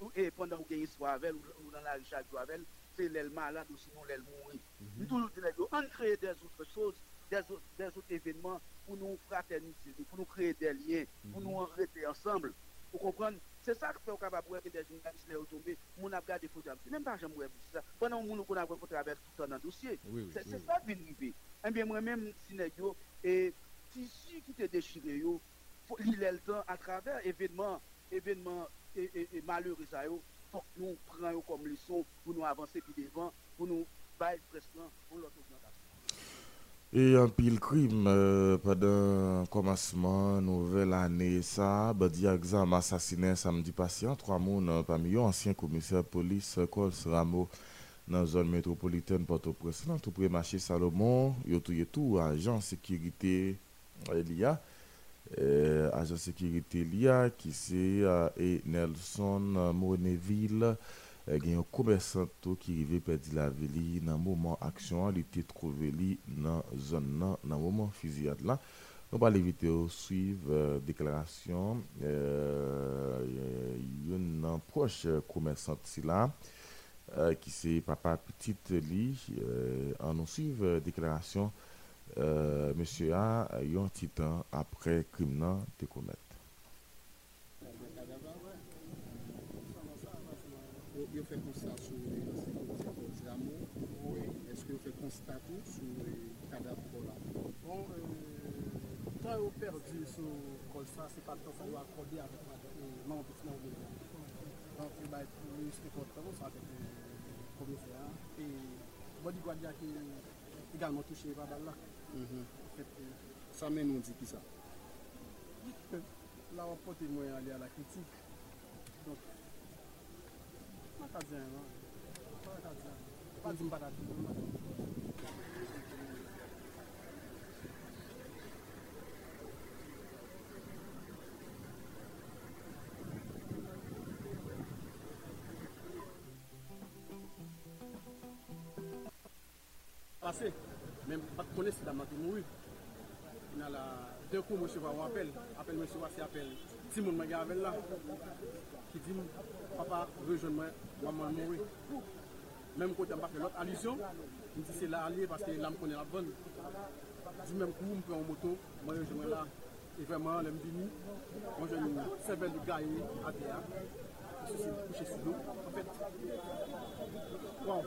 ou, et pendant que tu as soit avec ou dans la Richard avec, c'est l'aile malade ou sinon l'aile mourir. Nous disons, on crée des autres choses, des autres, des événements pour nous fraterniser, pour nous créer des liens, pour nous arrêter ensemble. Vous comprenez? C'est ça que fait capable de des journalistes les tomber, mon a gardé photo. C'est même pas jamais ça. Pendant que nous avons tout dans le dossier. C'est ça qui vient arriver. Eh bien, moi-même, Sinégo, et tissu qui te déchiré, il est le temps à travers événements, événements et, et, et malheureux, faut que nous prenions comme leçon pour nous avancer plus devant, pour nous bailler presque pour l'autre et un pile crime euh, pendant le commencement nouvelle année ça badi exam assassiné samedi patient trois moun parmi eux ancien commissaire police Cols Ramo dans la zone métropolitaine Port-au-Prince tout près marché Salomon yo tout tout agent sécurité Elia euh, ajan sekirite liya ki se uh, e Nelson uh, Moneville uh, gen yon komersanto ki rive pedi la veli nan mouman aksyon li te trove li nan zon nan nan mouman fiziyad la nou pa li video suiv deklarasyon yon nan proche komersant si la ki euh, se papa petit li an euh, nou suiv euh, deklarasyon monsieur a un petit temps après crime de commettre yo fè konstat sou Gamo, est-ce que vous faites constat sur le cadavre là Bon, euh, quand vous perdu sur le ça, c'est pas le temps que vous accordé avec mon petit nom Donc, il va être plus important, ça avec le commissaire. Et Body Guardia qui est également touché par là. Mhm. Sa men nou di ki sa? La wap pote mwen ale a la kritik. Donk, mwen ka diyan an. Mwen ka diyan. Pa di mba la di mwen. Pase. men bat konen si dam nan te moui. Nan la, den kou mwen cheva ou apel, apel mwen cheva se apel, ti moun mwen gavel la, ki di mwen, papa, rejoun mwen, waman moui. Menm kote mba fe lot alisyon, mwen di se la alye, paske la m konen la bon. Di menm kou mwen pre an moto, mwen rejoun mwen la, e vreman lem bini, mwen joun mwen sevel di gaye, ate ya. se kouche sou nou, an fèt. Waw.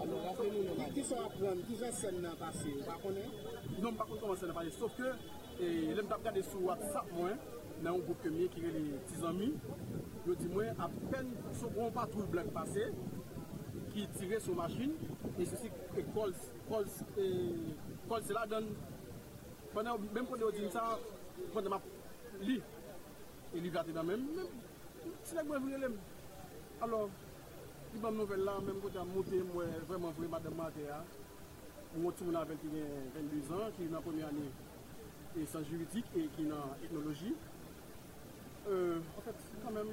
Anon, la fè nou nan. Ki son apren, ki jan sen nan pase, ou pa konen? Non, pa konen koman sen nan pase, sauf ke, lèm tap gade sou WhatsApp mwen, nan yon goup kemye ki re li tizami, yo di mwen apen sou kon patrou blok pase, ki tire sou machin, e se si kol se la dan, mèm kon de yo di msa, kon de map li, e li vate nan mèm, mèm, Si lèk mwen vile lèm, alò, li ban nouvel la, mèm kote a monte mwen vreman vwe madèm matè ya, mwen tou mwen avèl ki gen 22 an, ki nan pwemye anè, e san juridik, e ki nan etnologi. Euh, en fèt, kan mèm,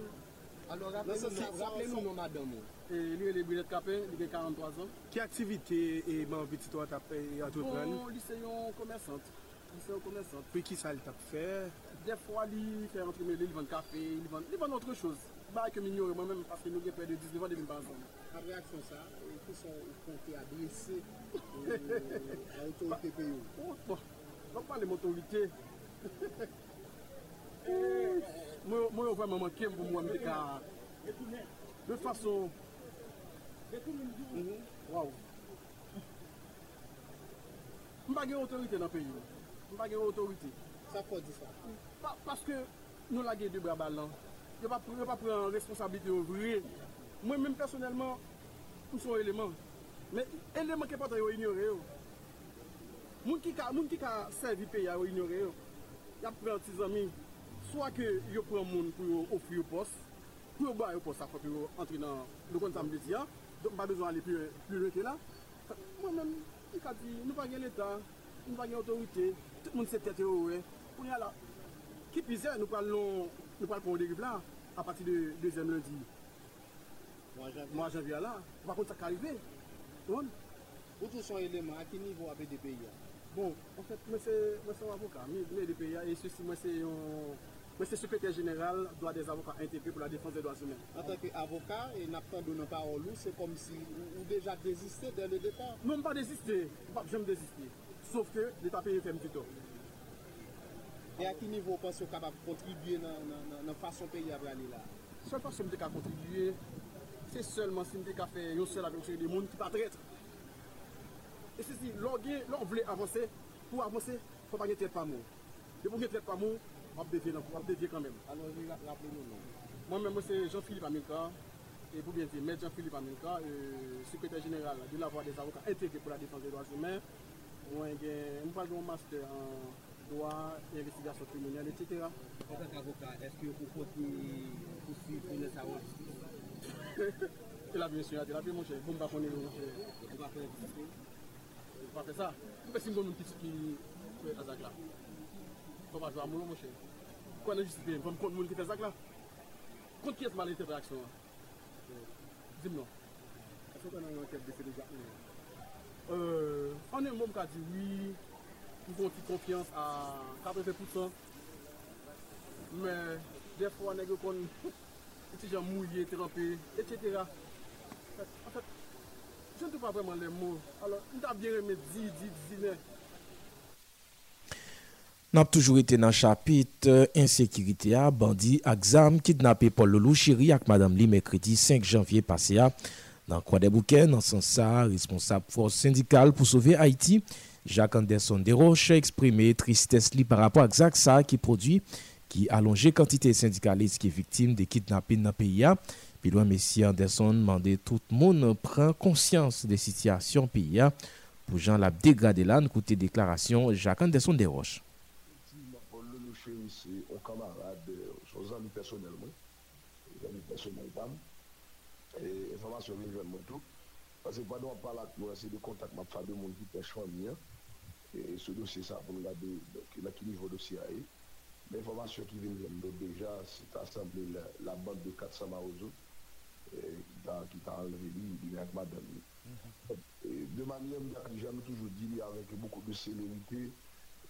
alò, rappelè nou mwen madèm mwen. E li yon le Brilet Kapè, li gen 43 an. Ki aktivite e ban viti to a tapè, a tout pran? Bon, li se yon komersant. Li se yon komersant. Pè ki sa li tap fè? defwa li fè rentre men li, li vende kafe, li vende notre chose. Ba ke minyo re mwen men, paske nou gen pre de 19 an *laughs* de bin bazan. A reaksyon sa, pou son konti adrese a otorite pe yo? O, bon, nan pa le motorite. Mwen yo vwèman mankem pou mwen mwen deka. De fason... Waw. Mwen pa gen otorite nan pe yo. Mwen pa gen otorite. Sa fò di sa? Paske nou lage de bra balan. Non. Yo pa pren responsabilite yo vre. Mwen men personelman, ou son eleman. Men eleman ke pata yo ignore yo. Moun ki ka, ka servi oh. pe ya yo ignore yo. Ya pren ti zami. Swa ke yo pren moun pou yo ofri yo pos. Pou yo ba yo pos akwa pou yo entri nan do kon samde ti ya. Don pa bezon ale pi rete la. Mwen men, ki ka di, nou pa gen l'Etat, nou pa gen otorite. Tout moun se tete yo oh, we. Pou ya la. Ki pise nou pral non, pou deriv la a pati de 2e lundi. Mwa janvya la. Par kont sa ka arrive. Ou tou son eleman, a ki nivou apè de peyi ya? Bon, en fèt, mwen se avoka, mwen de peyi ya, e sou si mwen se yon... Mwen se sekretèr jeneral doa des avoka intégré pou la défense de doa soumen. An tanke avoka, e naptan do nan parol ou, se kom si ou deja désisté den le départ? Non, mwen pa désisté. Mwen pa jèm désisté. Sof ke, l'Etat peye fèm tuto. E a ki nivou panse ou kapap kontribuye nan fason peyi a brale la? Sol panse mde ka kontribuye, se selman si mde ka fe yon sel avek se de moun ki pa tretre. E se si lor gen, lor vle avanse, pou avanse, fwa pa gen tret pa moun. De pou gen tret pa moun, ap devye nan, ap devye kanmen. Alon, rappele nou nou. Mwen men mwen se Jean-Philippe Aminka, e pou bien di, mè Jean-Philippe Aminka, euh, sekretèr general de la voie des avokats intégré pou la défense des droits humains. Mwen gen, mwen pal gen master en... doa, investigasyon kriminelle, etc. En tant avokat, eske ou poti kousi pou ne sa wans? Te la bi monsye, te la bi monsye, pou mba konen monsye, pou mba konen monsye, pou mba fe sa, mbe si mgon moun piti ki kwe azak la. Pou mba jwa moun monsye. Kwa nan justipe, mwen kont moun ki te azak la? Kont ki et malen te reaksyon? Dime nou. Aso konan yon kep de se de jak moun? An en moun ka di wii, pou konti konfians a 80%. Men, defwa neg yo kon *laughs* iti jan mouye, terapi, et cetera. En fèt, jen tou pa vreman le mou. Alors, n ta bire me di, di, di, ne. N ap toujou ite nan chapit euh, Insekirite a, bandi, aksam, kidnapè Pololo Chiri ak Madame Lim ekredi 5 janvye pase a. Nan kwa de bouken, nan san sa, responsable force syndikal pou sove Haiti. Jacques Anderson Desroches a exprimé tristesse par rapport à ça qui produit, qui allongeait quantité syndicalistes qui est victime des kidnappings dans le pays. Puis Messie Anderson demandé tout le monde prend conscience des situations pays pour Jean la dégradé côté déclaration Jacques Anderson Desroches. De de et ce dossier ça pour regarder donc là qui niveau dossier l'information qui vient de déjà c'est assemblé la, la bande de 400 marozo qui t'a enlevé lui il est avec madame mm -hmm. et de manière j'aime toujours dire avec beaucoup de célérité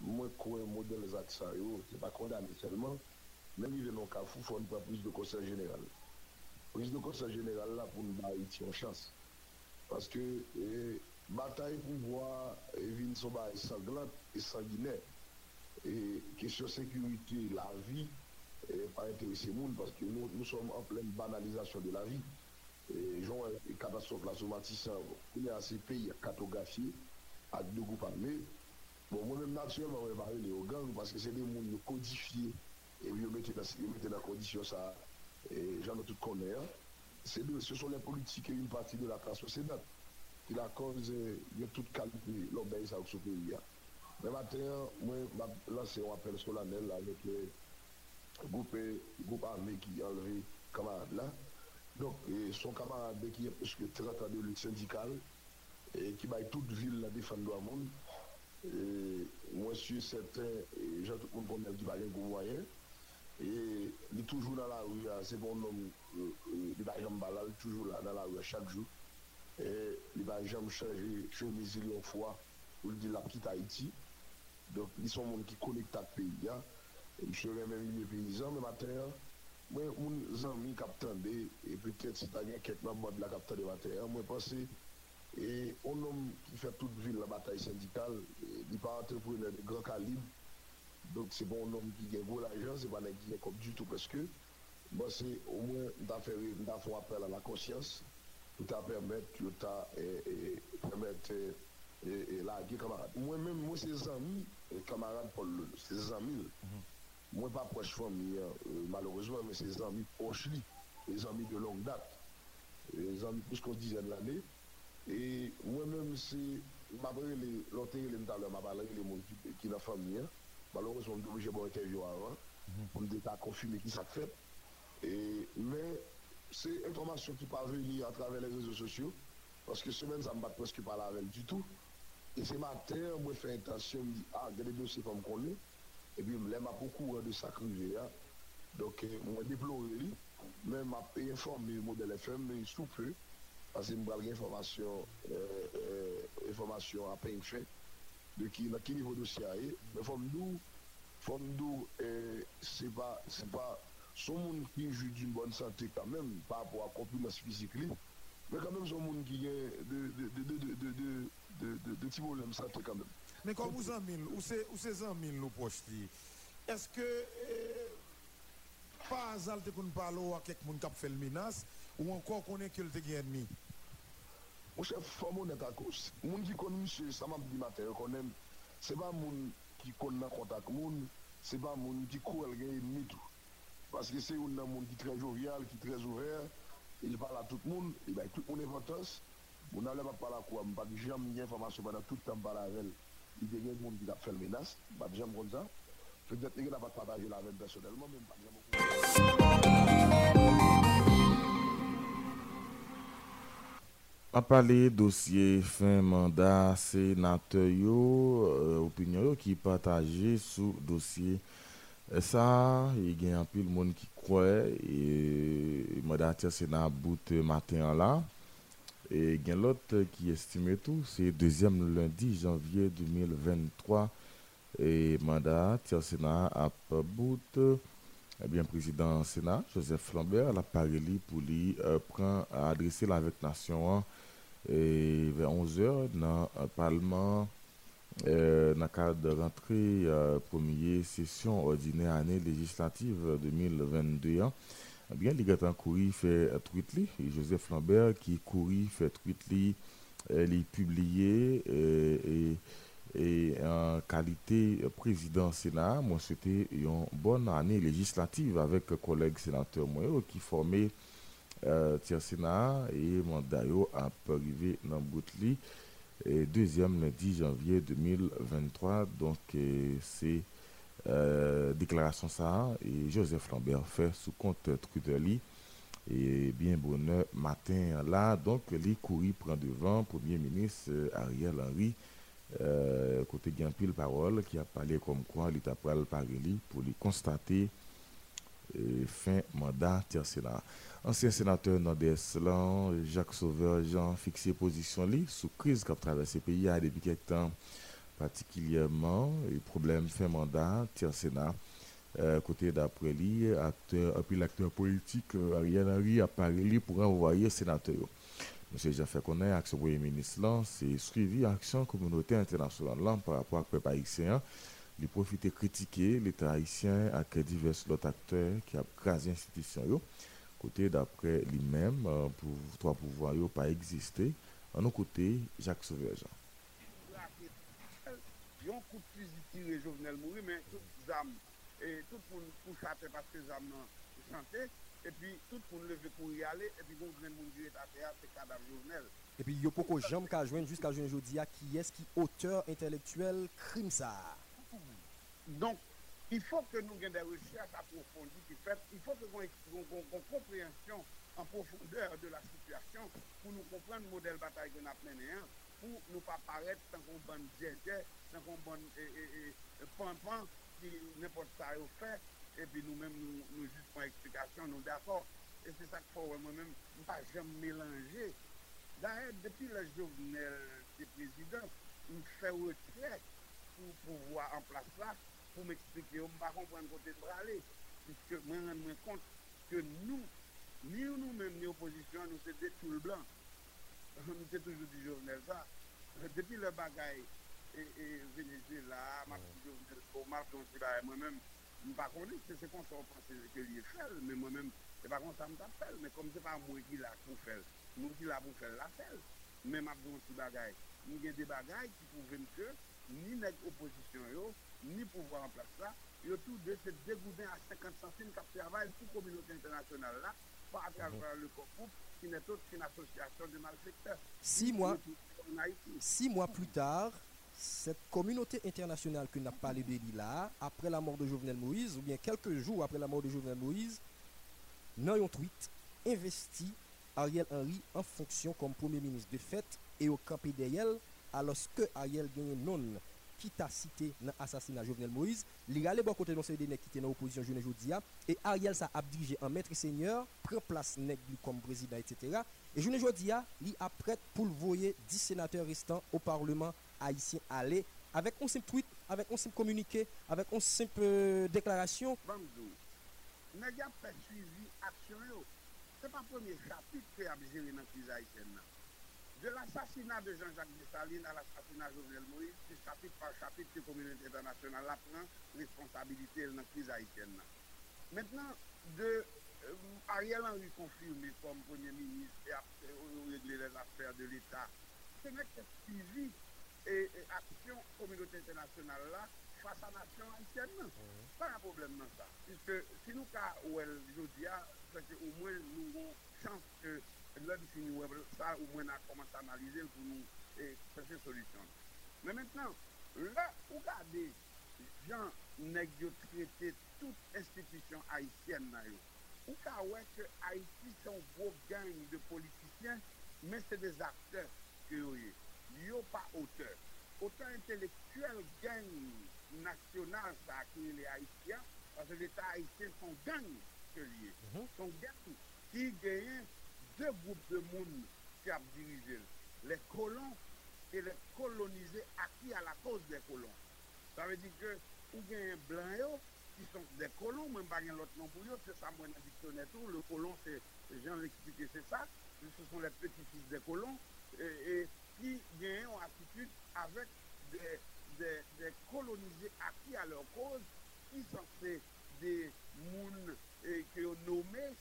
moi quoi modèle Zaxario c'est pas condamné seulement même il venons qu'à fou faut une prise de conseil général. Prise de conseil général là pour nous bah, une chance. Parce que bataille pouvoir vient son sanglante et sanguinaire. Et question sécurité, la vie, et pas intéresser monde parce que nous, nous sommes en pleine banalisation de la vie. Et genre, les catastrophes là, sur Matissant, il y a ces pays cartographiés avec deux groupes armés. Bon, moi-même, naturellement, je vais parler aux gangs parce que c'est des mondes codifiés et ils mettent dans la condition ça et j'en ai tout connaît, hein. ce sont les politiques et une partie de la classe sociale qui la cause de toute qualité l'obéissance à ce pays. Hein. Mais maintenant, moi, je lancé un appel solennel avec le groupe, groupe armé qui a enlevé camarade là. Donc, son camarade qui est presque 30 ans de lutte syndicale et qui va toute ville la défendre le monde. Moi, je suis certain, et j'ai tout le monde connaît qui va un moyen. Et il est toujours dans la rue, hein. c'est bon homme, euh, euh, il va toujours là dans la rue chaque jour il va jamais changer chemise une fois pour dire la petite Haïti. Donc, ils sont des gens qui connectent avec le pays. Hein. Je serais même les paysans, mais matin, hein. moi, un ami qui attendait, et peut-être si tu as quelques membres de la capitale de matin, hein, moi, je pense et un homme qui fait toute ville la bataille syndicale, il n'est pas entrepreneur de grand calibre. Donc, c'est bon, un homme qui gagne gros l'argent, c'est pas un du tout, parce que, moi, c'est au moins d'affaire, d'affaire appel à la conscience pour permettre la vie camarade? Moi-même, moi, c'est ami, camarade Paul Lolo, c'est ami. Mm-hmm. Moi, pas proche de famille, hein, euh, malheureusement, mais c'est ami proche les amis de longue date, les amis plus qu'on disait de l'année. Et moi-même, c'est l'autre, les talents, ma balle, les gens qui sont la famille. Hein. Malheureusement, j'ai bon interview avant, mm-hmm. pour me dire confirmer qui ça fait. Mais, c'est une information qui peut venir à travers les réseaux sociaux parce que semaine, ça ne m'a presque pas la du tout. Et ce matin, moi, je fais intention, je me dis, ah, dossiers comme qu'on est. Et puis, je m'a beaucoup de sacrifier. Hein. Donc, euh, moi, déploré, mais je informé le modèle FM, mais sous peu, parce que je me information, euh, euh, information à peine fait de qui, dans quel niveau de dossier mais faut nous, faut nous, eh, c'est pas, c'est pas, son monde qui joue d'une bonne santé quand même, par rapport à la compétence physique, mais quand même son monde qui a de, de, de, de, de, de, de, petits problèmes de santé quand même. Mais quand vous en mille, ou c'est ou en mille nous projeter, est-ce que eh, pas Azal te qu'on parle ou à quelqu'un qui a fait le menace, ou encore qu'on est qu'il te gagne ennemi? Mon chef, faut mon état cause. Mon qui connaît monsieur, ça m'a dit matin, quand c'est pas mon qui connaît contact, mon, c'est pas mon qui connaît ennemi tout. Parce que c'est un monde qui est très jovial, qui est très ouvert, il parle à tout le monde, il a tout mon importance. Mon n'allait pas parler à quoi, pas jamais d'informations pendant tout le temps par avec elle. Il y a des qui a fait le menace, jamais ça. Peut-être qu'il n'a pas la même personnellement, mais jamais. Fin mandat senateur yo, opinyon yo ki pataje sa, e gen apil moun ki kwe, e mandat senat bout maten la, e gen lot ki estime tou, se deuxième lundi janvier 2023, e mandat senat ap bout, e bien prezident senat, Joseph Flambert, la pareli pou li euh, pran adrese la vek nasyon an, et vers 11h dans le Parlement, euh, dans le cadre de rentrée euh, première session ordinaire année législative 2022. Hein. eh bien, a couru fait tweet li, et Joseph Lambert qui couru fait tweet li, il publié et, et, en qualité président Sénat, moi c'était une bonne année législative avec collègues sénateurs moi qui formaient euh, Sénat et mandat a arrivé dans Boutli et deuxième le 10 janvier 2023 donc c'est euh, déclaration ça et Joseph Lambert fait sous compte Twitter et bien bonheur matin là. Donc les courir prend devant. Premier ministre euh, Ariel Henry euh, côté pile parole qui a parlé comme quoi l'état pral parler pour les constater euh, fin mandat Sénat. Ancien sénateur nord-est Jacques Sauveur Jean fixé position li sous crise qu'a traversé le pays depuis quelques temps particulièrement et problème fin mandat tiers Sénat. Euh, côté d'après lui acteur puis l'acteur politique euh, Ariel Henry a parlé pour envoyer sénateur. Monsieur Jean fait connaître action premier ministre c'est suivi action communauté internationale par rapport à peuple haïtien il profite critiquer l'état haïtien avec divers autres acteurs qui ont crasé l'institution côté d'après lui-même euh, pour trois pouvoirs n'ont pas existé. En nos côtés Jacques Jovenel les âmes, et tout puis tout pour nous lever pour y aller, et puis on vient de dire à terre, c'est cadavre Jovenel. Et puis, il y a beaucoup de gens qui ont jusqu'à aujourd'hui qui est-ce qui auteur intellectuel crime ça? Donc, il faut que nous ayons des recherches approfondies qui fait, il faut que nous ayons une compréhension en profondeur de la situation pour nous comprendre le modèle bataille que nous avons mené, pour ne pas paraître tant qu'on bonne jet sans qu'on bonne pan qui n'importe ça au fait, et puis nous-mêmes nous, nous juste pour explication, nous d'accord. Et c'est ça qu'il faut moi-même pas jamais mélanger. D'ailleurs, depuis le journal des présidents, nous fait retrait pour pouvoir en place là, pour m'expliquer, on ne pas comprendre côté de aller. Puisque moi, je me rends compte que nous, ni nous-mêmes, ni l'opposition, nous sommes des tout blancs. Nous sommes toujours du journal ça. Depuis le bagaille, et Venezuela, moi-même, je ne pas c'est comme ça qu'on pense que l'y fait, mais moi-même, c'est pas comme ça que je m'appelle, mais comme c'est pas moi qui l'a pour faire, moi qui l'a pour faire la faire. Mais ma petit bagaille, il y a des bagailles qui prouvent que ni l'opposition, ni pouvoir en place là, il y a tout de se dégoûter à 50 centimes qui travaillent pour la communauté internationale là, pas à travers le COPOUP, qui n'est autre qu'une association de malfaiteurs. Six mois, six mois plus tard, cette communauté internationale que n'a parlé de là, après la mort de Jovenel Moïse, ou bien quelques jours après la mort de Jovenel Moïse, dans un tweet, investi Ariel Henry en fonction comme premier ministre de fait et au camp PDL, alors que Ariel gagne non qui t'a cité dans l'assassinat Jovenel Moïse, il a bon côté dans ces qui étaient dans l'opposition jeune Jodia, et Ariel s'est dirigé en maître seigneur, prend place comme président, etc. Et jeune Jodia, il a prêt pour le voyer 10 sénateurs restants au Parlement haïtien aller avec un simple tweet, avec un simple communiqué, avec une simple euh, déclaration. Ce n'est pas le premier chapitre a géré dans la crise haïtienne. De l'assassinat de Jean-Jacques Dessalines à l'assassinat de Jovenel Moïse, c'est chapitre par chapitre que la communauté internationale prend responsabilité dans la crise haïtienne. Maintenant, de euh, Ariel Henry confirmé comme Premier ministre et après, régler les affaires de l'État, ce n'est que suivi et, action communauté internationale là face à la nation haïtienne. Mm Pas un problème dans ça. Puisque si nous, cas où elle dis, c'est qu'au moins nous avons chance que l'homme finit ça, au moins on a commencé à analyser pour nous et chercher solution. Mais maintenant, là, regardez, gens n'ont traité toute institution haïtienne. Ou cas ouais que Haïti sont gros gang de politiciens, mais c'est des acteurs que vous yo pas auteur. Autant intellectuel gang national ça qui les haïtiens, parce que l'État haïtien sont gang que lié. Mhm. Sont gang qui gagnent deux groupes de monde qui a dirigé. Les colons et les colonisés acquis à la cause des colons. Ça veut dire que ou gagnez blancs qui sont des colons, même pas l'autre nom pour eux, c'est ça moi dans dictionnaire tout. Le colon, c'est, les gens expliqué, c'est ça. Ce sont les petits-fils des colons. et qui gagnent une attitude avec des, colonisés acquis à leur cause, qui sont des gens qui ont nommé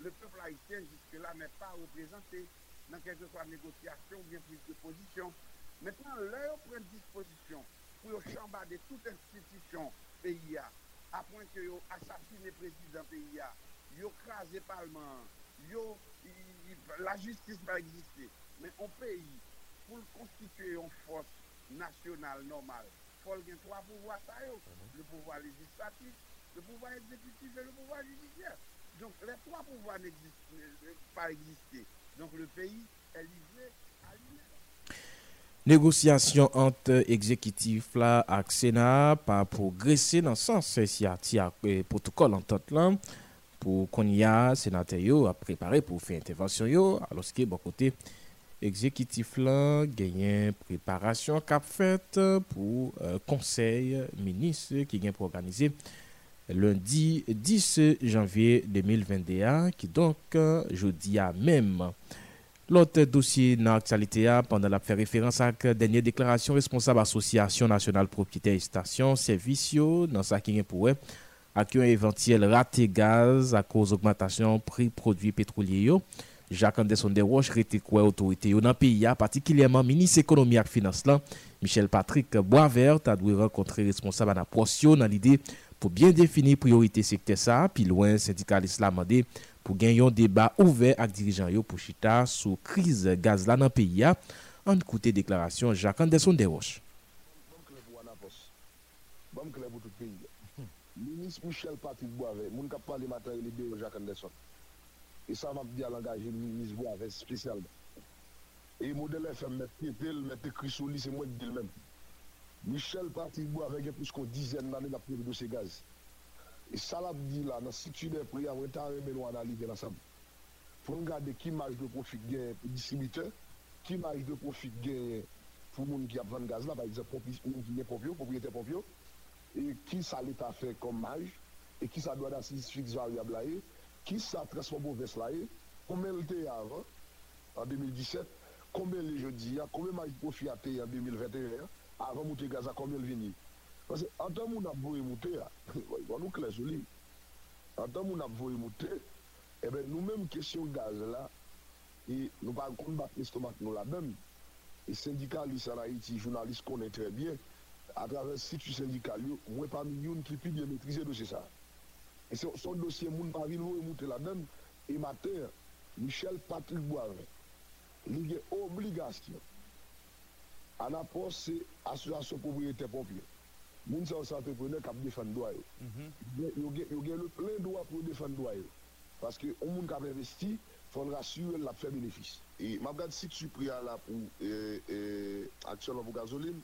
le peuple haïtien jusque-là n'est pas représenté dans quelque soit négociation ou bien prise de position. Maintenant, leur prend disposition pour chambarder toute institution pays à point que yo assassiné président pays yo crasé parlement, yo la justice va exister. Mais un pays, pour constituer une force nationale normale, il faut qu'il y ait trois pouvoirs, ça, le pouvoir législatif, le pouvoir exécutif et le pouvoir judiciaire. Donc les trois pouvoirs n'existent pas exister. Donc le pays est livré à lui-même. Négociation entre exécutif là ak Sénat pa progresser dans sens si a ti ak protocole entente là pour qu'on y a sénateur yo a préparé pour faire intervention yo alors que bon côté exécutif là gagne préparation cap faite pour euh, conseil ministre qui gagne pour organiser lundi 10 janvier 2021 qui donc euh, jeudi à même L'autre dossier dans l'actualité, pendant la fait référence à la dernière déclaration responsable Association nationale propriétaire et station service dans sa qui pour avec un éventuel raté gaz à cause d'augmentation prix produits pétroliers. Jacques Anderson de Roche rete quoi autorité dans le pays, particulièrement ministre économie et finance Michel Patrick Boisvert a dû rencontrer responsable à la dans l'idée pour bien définir priorité secteur ça, puis loin syndicaliste l'a demandé pour gagner un débat ouvert avec dirigeants pour chita sur crise gaz dans le pays. En écouter déclaration Jacques Anderson de Roche. Ministre Michel Patrick Boisvert, moun kap pale matin il Jacques Anderson. Et ça m'a dit à l'engagé ministre Boisvert spécialement. Et modèle FM met Pétel, met écrit sur lui, c'est moi qui dis le même. Michel Patrick Boisvert, il y a plus qu'une dizaine d'années d'après le dossier gaz. Et ça l'a dit là, dans le situe des prix, on est arrivé nous analyser ensemble. Pour regarder qui marge de profit gain pour distributeur, qui marge de profit gain pour les gens qui a vendu gaz là, par exemple, les propriétaires et qui ça l'État fait comme marge, et qui ça doit d'assise fixe variable là, qui ça transforme au veste là, combien il était avant, en 2017, combien les jeudi, combien marge de profit a été en 2021, avant de monter gaz à combien il vient. Parce que en tant que nous avons monter, *laughs* on nous clair joli. En tant que nous avons monter, eh bien, nous-mêmes, question gaz là, et nous pas combattre l'estomac nous là-dedans. Et syndicalistes en Haïti, journalistes connaissent très bien, à travers le site syndical, moi parmi eux qui peut bien maîtriser de ça. Et c'est son dossier, moun pas venu monter là-dedans. Et matin, Michel Patrick Boisvin, il y a obligation. En apport, c'est association propriété pompier. Moun sa os entrepreneur kap defan doa yo. Yo gen le plein droit pour défendre doa yo. Parce que on moun kap investi, faut rassurer la faire bénéfice. Et m'a regardé si tu pris là pour euh, euh, actuellement pour gasoline,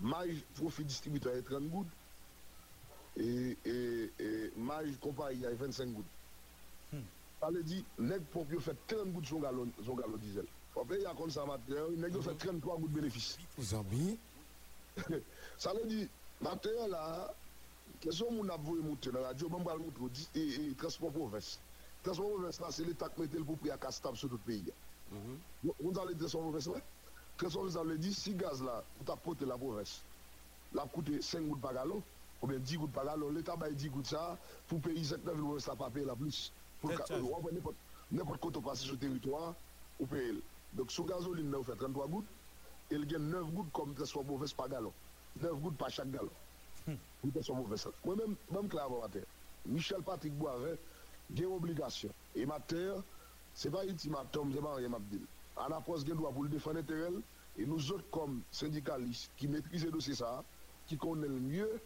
marge profit distributeur est 30 gouttes et, et, et marge compagnie est 25 gouttes. Ça veut dire, nèg pompier fait 30 gouttes sur galon, son galon diesel. Faut payer à consommateur, nèg fait 33 gouttes bénéfice. Vous avez *laughs* ça veut dire, maintenant là, question mon a voulu monter dans la radio, on va montrer et transport province. Transport province là, c'est l'État qui met le prix à castable sur tout le pays. Vous allez transport province là Transport province veut dire, si gaz là, pour t'apporter la province, la coûte 5 gouttes par gallon, ou bien 10 gouttes par gallon, l'État va 10 gouttes ça, pour payer 7 9 euros, ça pas payer la plus. Pour n'importe quoi passer sur le territoire, ou payer. Donc, sur gasoline, vous fait 33 gouttes, il gagne 9 gouttes comme transport province par gallon. 9 gouttes par chaque gallon. Moi-même, même clairement, Michel Patrick Boisvert, il a une obligation. Et ma terre, ce n'est pas ultimatum, ce n'est pas rien m'abdil. En approche, il doit pour le défendre intérêt. Et nous autres, comme syndicalistes, qui maîtrisent le dossier ça, qui connaissent le mieux,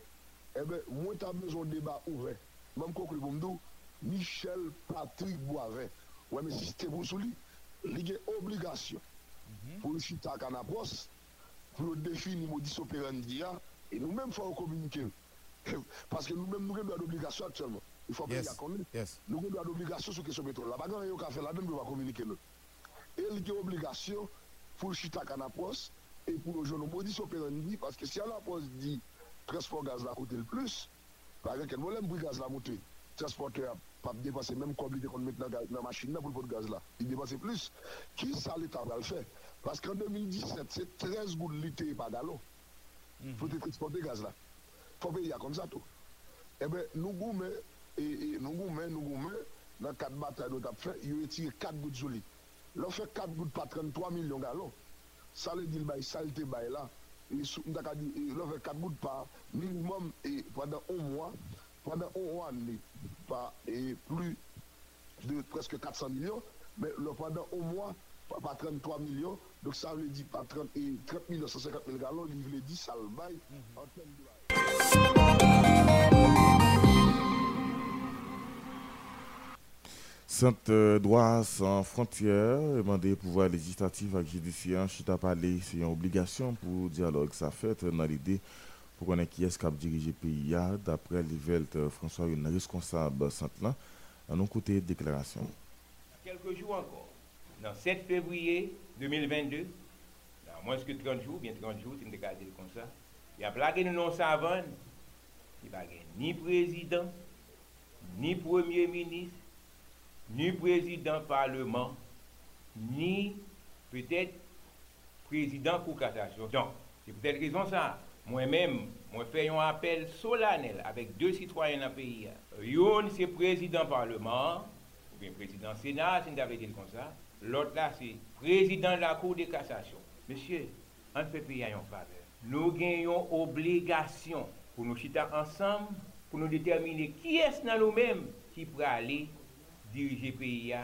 eh bien, moi, tu as besoin de débat ouvert. Même je dis, Michel Patrick Boisvert, ouais, mais si c'était pour lui, il a une obligation pour le chita approche pour définir modus operandi et nous-mêmes, il faut communiquer. *laughs* Parce que nous-mêmes, nous avons d'obligation actuellement. Il faut yes. connaître. Yes. Nous avons d'obligation sur la question pétrole. La bagarre, il y a fait là-dedans, nous va communiquer. Et il y a une obligation pour le chita approche et pour le jeune modus operandi parce que si à l'approche dit transport gaz là coûte le plus, par exemple, quel problème pour le gaz là monter pas dépasser même comme il qu'on met dans la machine là pour le gaz là. Il dépasse plus. Qui ça l'État va le faire? Parce qu'en 2017, c'est 13 gouttes litres par gallon pour te transporter gaz là. Il faut payer comme ça tout. Eh bien, nous goûtons et nous goumets, nous goumets, dans quatre batailles nous avons fait, ils ont tiré 4 gouttes sur lui. Leur fait 4 gouttes par 33 millions de gallons. Ça veut dire, bah, saleté, bah, là. Ils leur fait 4 gouttes par minimum et pendant un mois, pendant un mois, pas et plus de presque 400 millions, mais le, pendant un mois, pas 33 millions, donc ça veut dire pas 30, et 30 millions, 150 000 gallons, il veut dire ça le bail en termes de Sainte droit sans frontières, demander pouvoir législatif et judiciaire, chita parler, c'est une obligation pour dialogue ça fait dans l'idée pour connaître qui est-ce qui a dirigé le pays d'après Livelt François, une responsable Sainte-Lan, à nos côtés déclaration. Quelques jours encore, dans 7 février 2022, dans moins que 30 jours, bien 30 jours, c'est une comme ça, il y a plaqué nous non savants, il n'y a ni président, ni premier ministre, ni président parlement, ni peut-être président pour cassation. Donc, c'est peut-être raison ça. Mwen men, mwen fè yon apel solanel avèk dè sitwoyen nan peyi. Yon se prezident parlement, ou bien prezident senat, se n davè dil kon sa, lot la se prezident la kou de kassasyon. Mèsyè, an fè peyi a yon fave. Nou gen yon obligasyon pou nou chita ansam, pou nou determine ki es nan nou men ki pralè dirije peyi a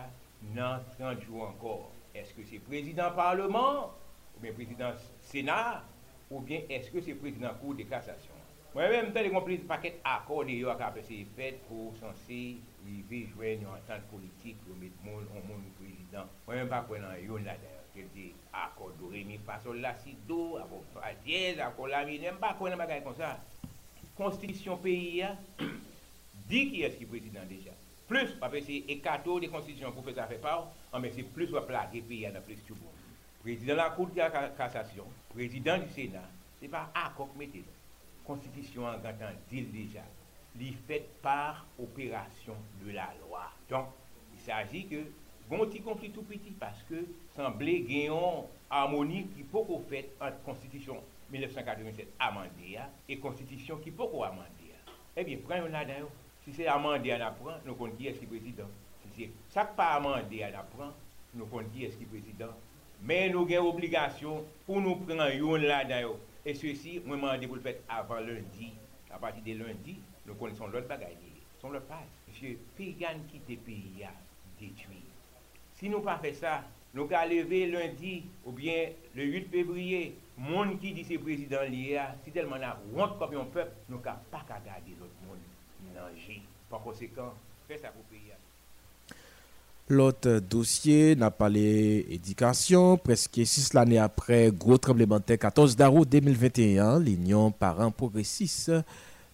nan 30 jou ankor. Eske se prezident parlement, ou bien prezident senat, ou bien est-ce que c'est président Cour de cassation? Moi-même, j'ai compris le paquet d'accord de qui fait pour censé arriver joindre une entente politique pour mettre monde en monde président. Moi-même, pas quoi dans yon là d'ailleurs. Je dis accord de Rémi Fasol la si do, accord fa dièse, accord la mi, n'aime pas quoi dans bagage comme ça. Constitution pays *clears throat* dit qui est-ce qui est président déjà. Plus, parce que c'est écarto des constitutions pour faire ça fait pas, mais c'est plus pour plaquer pays dans plus tout bon. Président de la Cour de cassation, président du Sénat, ce n'est pas accord mettez Constitution en grand dit déjà. Il fait par opération de la loi. Donc, il s'agit que bon petit conflit tout petit parce que semblait gagner harmonie qui peut qu'on fait entre constitution 1987 amendée et constitution qui peut qu'on amender. Eh bien, prenons là d'ailleurs. Si c'est amendé, on apprend, nous connaissons qui est-ce qui est président. Si c'est ça pas amendé, on apprend, nous connaissons qui est-ce qui est président. Mais nous avons obligation pour nous prendre yon là d'ailleurs. Et ceci, moi, je demande pour le faire avant lundi. À partir de lundi, nous connaissons l'autre bagaille. Son l'autre page. Monsieur, Pigan quitte le pays détruit. Si nous pas ça, nous allons lever lundi ou bien le 8 février, monde qui dit c'est président lié, si tellement on a honte comme un peuple, nous n'avons pas qu'à garder l'autre monde. Par conséquent, fait ça pour pays. L'autre dossier n'a pas l'éducation. Presque six années après, gros tremblement de terre 14 d'août 2021, l'Union parents progressistes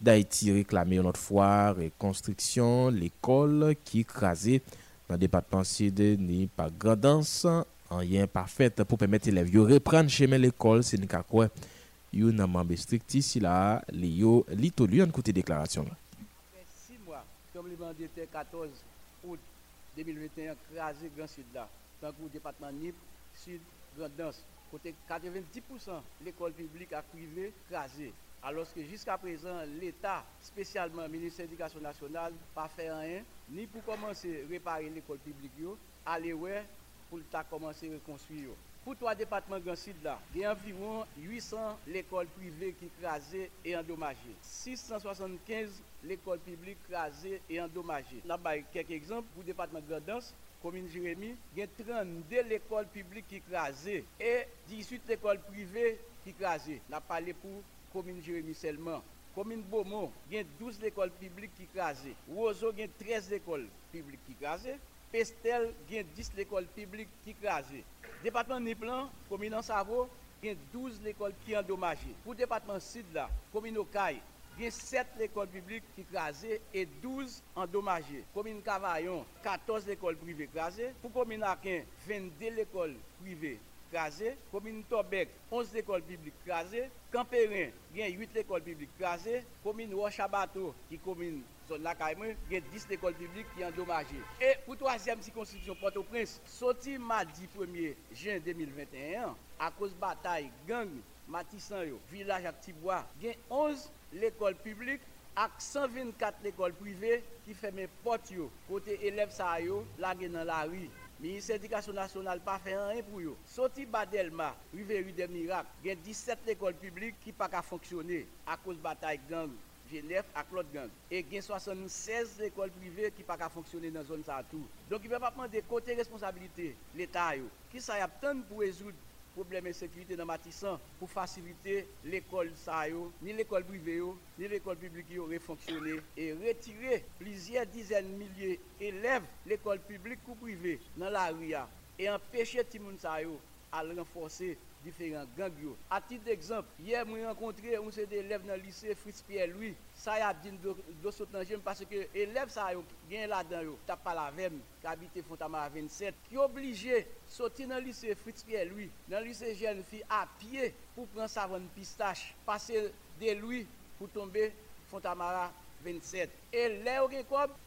d'Haïti réclamait une autre fois reconstruction l'école qui écrasée dans le département sud ni par grandance en lien parfait pour permettre élèves de reprendre chemin l'école. C'est une quoi? Un membre strict ici là, Litolu, en côté déclaration. Après six mois, tremblement de terre 14 août 2021 crasé Grand Sud là, dans le département NIP, Sud, Grand Danse. Côté 90% l'école publique a privé crasé. Alors que jusqu'à présent, l'État, spécialement le ministère de l'Éducation nationale, pas fait rien, ni pour commencer à réparer l'école publique, aller ouais, pour commencer à reconstruire. Pour trois départements Grand Sud il y a environ 800 l'école privée qui crasée et endommagée. 675 l'école publique crasée et endommagée. Là, quelques exemples pour le département Grand Danse, commune Jérémy, il y a 32 l'écoles publiques qui crasées et 18 l'écoles privées qui crasées. On a parlé pour commune Jérémy seulement. Commune Beaumont, il y a 12 écoles publiques qui crasées. Roseau, il y a 13 écoles publiques qui crasées. Pestel, il y a 10 écoles publiques qui crasées. Département Niplan, commune Savo, il y a 12 écoles qui endommagées. Pour le département Sud, là, commune Okaï, il y a 7 écoles publiques qui crasées et 12 endommagées. Commune Cavaillon, 14 écoles privées crasées. Pour commune Aquin, 22 écoles privées crasées. Commune Tobec, 11 écoles publiques crasées. Campérin, a 8 écoles publiques crasées. Commune Rochabato, qui commune zone la il y a 10 écoles publiques qui endommagées. Et pour troisième circonscription Port-au-Prince, sorti mardi 1er juin 2021, à cause de bataille gang Matissan, village à Tibois, il y a 11 l'école publique ak 124 l'école privée qui ferme porte yo, côté élèves sa yo, dans la rue. Ministère éducation nationale pas fait rien pour yo. Sorti Badelma, rive rue des miracles, il y a 17 écoles publiques qui pas qu'à fonctionner à cause bataille gang Genève à Claude Gang. Et il y a 76 écoles privées qui pas fonctionner dans la zone ça tout. Donc il ne peut pas prendre côté responsabilité l'État. Qui ça y a pour résoudre problème sécurité dans Matissan pour faciliter l'école ça ni l'école privée ni l'école publique aurait fonctionné et retirer plusieurs dizaines de milliers d'élèves l'école publique ou privée dans la rue et empêcher le monde à renforcer différents gangs. À titre d'exemple, hier, j'ai rencontré un élève dans le lycée Fritz Pierre Louis. Ça a dit de parce que l'élève, ça a là-dedans, t'as pas la même, qui habite Fontamara 27, qui est obligé de sortir dans le lycée Fritz Pierre Louis, dans le lycée jeune fille à pied pour prendre savon pistache, passer de Louis pour tomber Fontamara 27. Et là, on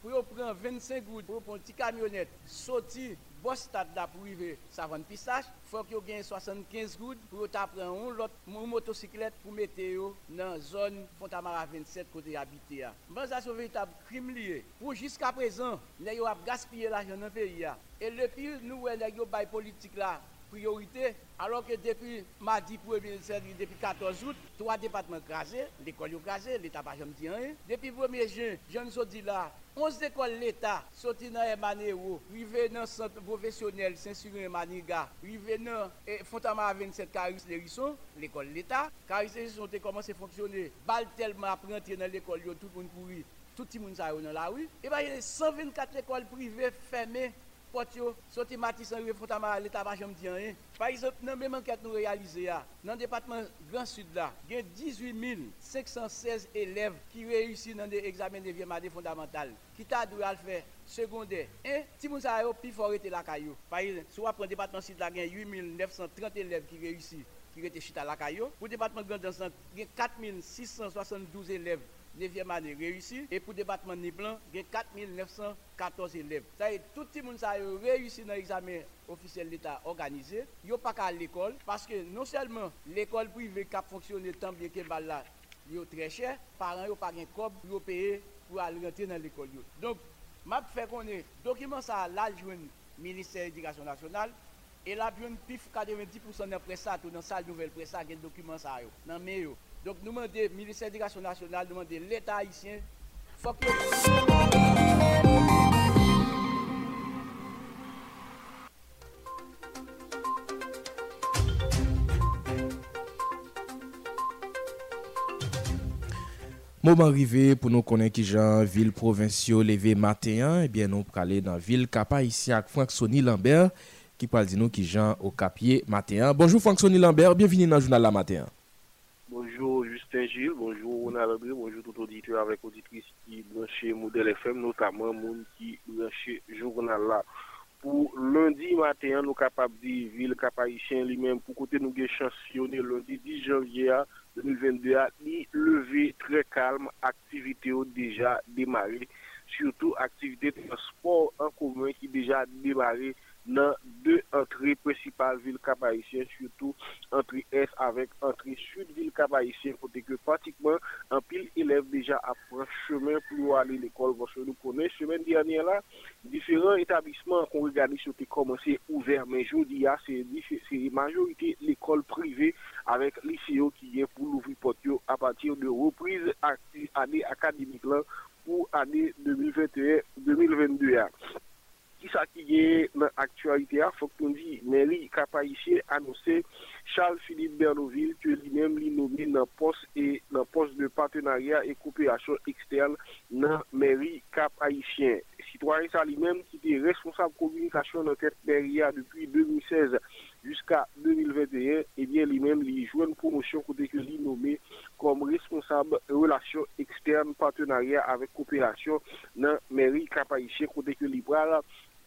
pour prendre 25 gouttes pour une petite camionnette, sortir Bo stad la pou rive savon pistache, fòk yo gen 75 goud pou yo tapren yon lot moun motosiklet pou mete yo nan zon Fontamara 27 kote yabite ya. Mwen sa sou veritab krim liye. Pou jiska prezan, ne yo ap gaspye la jen an peyi ya. E le pil nou wè ne yo bay politik la priorité, alors que depuis mardi 1er depuis 14 août, trois départements crasés, l'école crasée, l'État pas jamais dit rien. Depuis 1er juin, je ne dis là, 11 écoles l'État sorti dans Emanero, privé dans le centre professionnel Saint-Cyrin Maniga, privé dans Fontamara 27 Caris Lérisson, l'école l'État. Caris Lérisson a commencé à fonctionner, balle tellement rentrer dans l'école, tout le monde courir, tout le monde dans la rue. Et bien, il y a 124 écoles privées fermées yo, sorti Rive Fontamara, l'État pas jamais dit rien. Par exemple, dans même enquête nous réalisé dans le département Grand Sud là, il y a 18 516 élèves qui réussissent dans des examens de vie fondamentale, qui t'a dû faire secondaire. Si vous avez plus fort la caillou. Par exemple, si prend le département Sud là, il y a 8 930 élèves qui réussissent qui étaient chita la caillou. Pour le département Grand Sud, il y a 4 672 élèves 9e année réussi et pour département ni blanc, il y a 4914 élèves. Ça y est, tout le monde a réussi dans l'examen officiel d'État organisé. Ils n'ont pas qu'à l'école parce que non seulement l'école privée qui a fonctionné tant bien que mal là, est très cher, parents n'ont pas de cob pour payer pour aller rentrer dans l'école. Donc, m'a fait qu'on est document ça là joindre ministère de l'éducation nationale et là joindre pif 90% dans pressa tout dans salle nouvelle pressa des documents ça yo dans meilleur donc nous demandons, ministère de l'Éducation nationale, nous demandons l'État haïtien, faut que... Moment arrivé pour nous connaître qui Jean ville provinciale levé matin, eh bien nous aller dans ville Capa ici avec Franck Sonny Lambert qui parle de nous qui Jean au Capier matin. Bonjour Franck Sonny Lambert, bienvenue dans le journal la matin. Bonjour Justin Gilles, bonjour Ronald André, bonjour tout auditeur avec auditrice qui chez Modèle FM, notamment moun qui chez journal là. Pour lundi matin, nous capables de ville Cap-Haïtien lui-même pour côté nous chansonné lundi 10 janvier 2022 a levé très calme, activité déjà démarré, surtout activité de transport en commun qui déjà démarré nan de antre precipal vil kabayisyen, surtout antre es avèk antre sud vil kabayisyen, kote ke pratikman an pil elef deja apren chemen pou alè l'ekol vòsè nou konè. Chemen diyanè la, diferent etablisman kon regani sou te komanse ouver men jodi ya, ah, se majorite l'ekol privé avèk liseyo ki yè pou louvri potyo apatir de reprise anè akademik lan pou anè 2021-2022 ya. ki sa ki ye nan aktualite a, fok nou di, men li kapayisye anonsè Charles Philippe Bernoville ke li men li nomè nan pos e nan pos de partenariat e koopération eksterne nan meri kapayisyen. Citoyen sa li men ki te responsable komunikasyon nan tèt meri a depi 2016 jusqu'a 2021, ebyen eh li men li jwen promosyon kote ke li nomè kom responsable relasyon eksterne partenariat avèk koopération nan meri kapayisyen kote ke li pral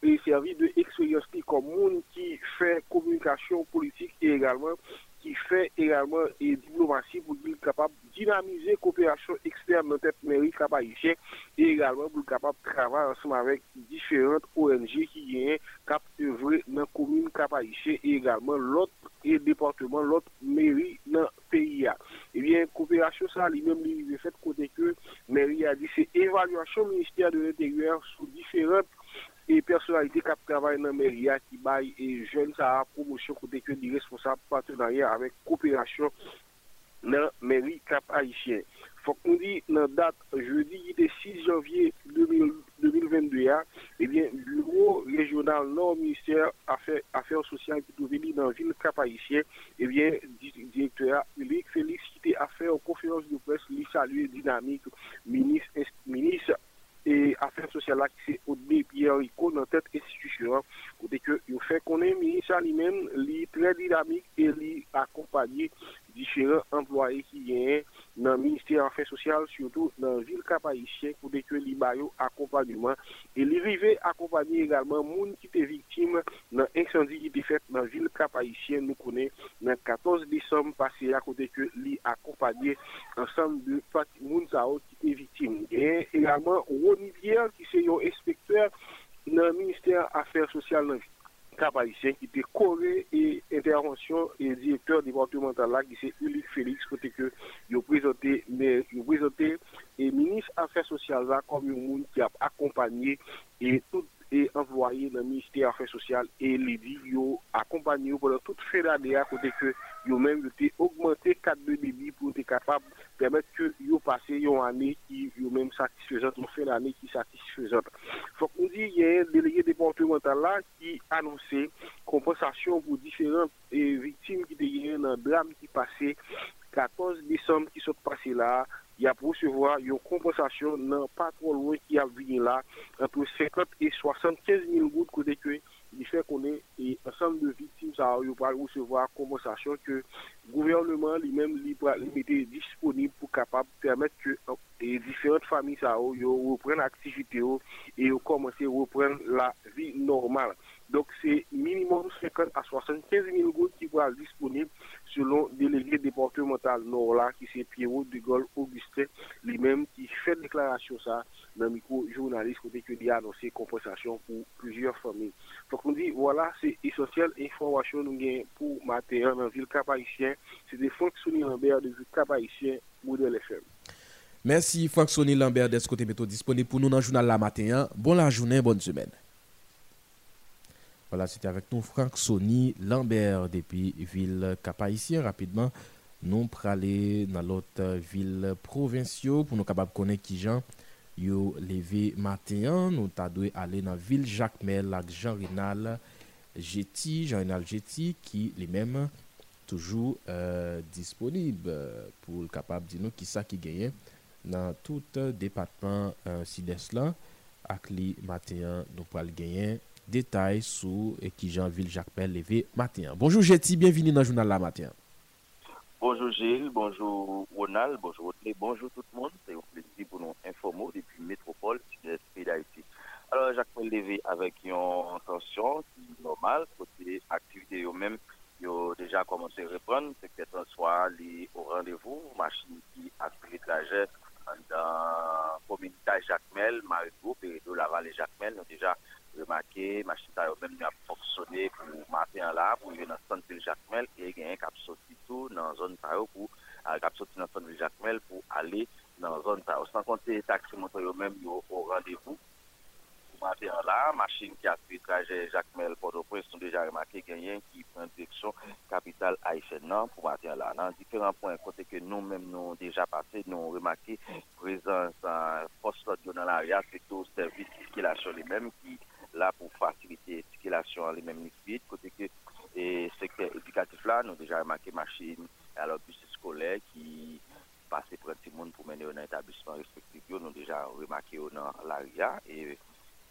et servi de expérience comme monde qui fait communication politique et également qui fait également diplomatie pour être capable de dynamiser coopération externe dans cette mairie capable et également pour être capable de travailler ensemble avec différentes ONG qui viennent cap dans la commune cap et également l'autre département, l'autre mairie dans le pays. Sa li menm li li fet kote ke meri a di se evalwasyon Ministère de l'Intérieur sou diferent e personalite kap travay nan merya ki bay e jen sa a promosyon kote ke li responsable partenaryen avek koopirasyon nan meri kap haisyen. Fok nou di nan dat jeudi ite 6 janvye 2022 ya, ebyen eh bureau regional nan minister afer sosyal ki tou veni nan vil kap haisyen, ebyen eh direktora Ulrik Félix ki te afer konferans de pres li salue dinamik minis et affaires sociales là, c'est Odbe Pierre Rico dans cette institution. Côté que, il fait qu'on est ministre lui-même, lui très dynamique et lui accompagné diferent employe ki gen nan Ministère Affaires Sociales, surtout nan vil kapayisyen pou dekwe li bayo akompanyman. E li rive akompanyi egalman moun ki te viktim nan eksendi ki te fet nan vil kapayisyen nou konen nan 14 Desem pase akote ke li akompanyi ansan de pati moun zaot ki te viktim. E egalman Roni Bier ki se yon inspektor nan Ministère Affaires Sociales nan Vitale. kap haïtien ki te kore e intervensyon e direkteur departemental la ki se Ulysse Félix kote ke yo prezante e minis affaires sociales la kom yon moun ki ap akompanyi e tout e envoye nan Ministè Afè Sosyal e li di yo akompany yo pwèlè tout fè la de a kote ke yo men yo te augmente kat de libi pou te kapab pwèmèt ke yo pase yo anè ki yo men satisfèzant, yo fè l'anè ki satisfèzant. Fòk nou di yè deleye departemental la ki anonsè kompensasyon pou diferent e viktim ki te yè nan dram ki pase 14 décembre qui sont passés là, il y a pour recevoir une compensation non pas trop loin qui a venu là, entre 50 et 75 000 gouttes côté que il fait qu'on est et ensemble de victimes ça il va recevoir compensation que le gouvernement lui-même lui mettait disponible pour capable permettre que euh, et différentes familles ça reprennent l'activité et commencer à reprendre la vie normale. Donc c'est minimum 50 à 75 000 gouttes qui vont être disponibles selon délégué départemental Nord-là qui c'est Pierrot de Gaulle Augustin lui-même qui fait déclaration ça dans le micro-journaliste côté que lui a annoncé compensation pour plusieurs familles. Donc on dit voilà c'est essentiel information nous gagnons pour matin dans la ville cap C'était Fonctionné Lambert de ville cap modèle FM. Merci Fonctionné Lambert d'être côté métaux disponible pour nous dans le journal la matin. Bon la journée, bonne semaine. Voilà, c'était avec nous Franck Sony Lambert depuis ville cap Rapidement, nous aller dans l'autre ville provinciale pour nous capables de connaître qui gens yo levé matin. Nous t'adoué aller dans ville Jacmel avec Jean-Renal Jetty, Jean-Renal Jetty qui lui-même toujours euh, disponible pour le capable de nous qui ça qui gagne dans tout euh, département euh, sud-est là. Avec li matin, nous pourrons gagner detay sou Ekijanville Jacques Pelle Levé matin. Bonjour Jetty, bienveni nan jounal la matin. Bonjour Gilles, bonjour Ronald, bonjour Rodney, bonjour tout le monde. C'est un plaisir pour nous informer depuis Métropole, sud-est d'Haïti. Alors Jacques Pelle Levé avec une tension normale, côté activité eux-mêmes, ils ont déjà commencé à reprendre, c'est peut-être un soir les, au rendez-vous, machine qui aspire trajet dans la commune Jacmel, Marigot, Péridot, Laval et Jacmel, nous déjà remake, machita yo men mi ap foksyone pou maten la pou e yon nan san vil jakmel e genyen kap soti tou nan zon ta yo pou al kap soti nan san vil jakmel pou ale nan zon ta yo. San konti taksi moto yo men yo o randevou pou maten la, machin ki api traje jakmel pou do pres son deja remake genyen ki pren direksyon kapital Aishen nan pou maten la. Nan diferan pon kote ke nou men nou deja pase nou remake prezans fos lot yo nan la ria se tou servis ki la chole men ki la pou fasilite sikilasyon li men nisbit, kote ke sekte edukatif la nou deja remake machin alor bus skole ki pase prenti moun pou mene yo nan etablisman respektiv yo, nou deja remake yo nan l'aria, e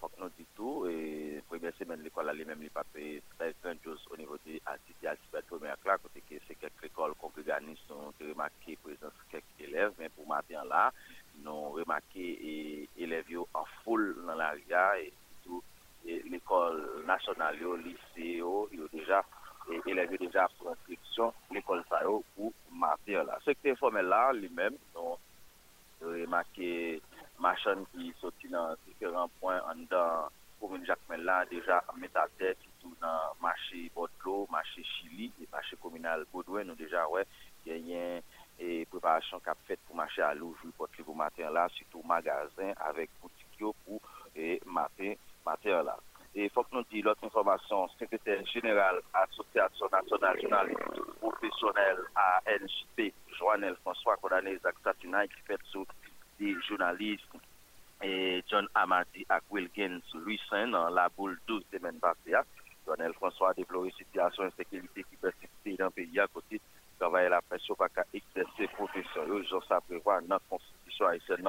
fok nou ditou, e premye semen l'ekol la li men li pape trefren jous o nivou de atiti atibet pou mene akla, kote ke se kek l'ekol kongreganis nou te remake prezans kek elev, men pou maten la, nou remake elev yo an foul nan l'aria, e ditou l'ekol nasyonal yo, lise yo, yo deja, eleve deja pou inskripsyon l'ekol sa yo pou mater la. Sekte formel la, li men, nou remake machan ki soti nan diferent point an dan komoun jakmen la, deja metate ki tou nan mache Botlo, mache Chili, mache komunal Godwen, nou deja wè, genyen e preparasyon kap fet pou mache alou, jou potli pou mater la, sitou magazin avek boutik yo pou mater il faut que nous disions l'autre information, secrétaire général Association nationale professionnelle à NJP, Joannel François, condamné Zach Satina, qui fait sous des journalistes. Et John Amadi à Wilkins, Louis Saint, dans la boule 12 semaines passées. Joannel François a développé une situation d'insécurité qui persiste dans le pays à côté. Travailler la pression qu'à exercer profession. Ont ça prévoir notre constitution haïtienne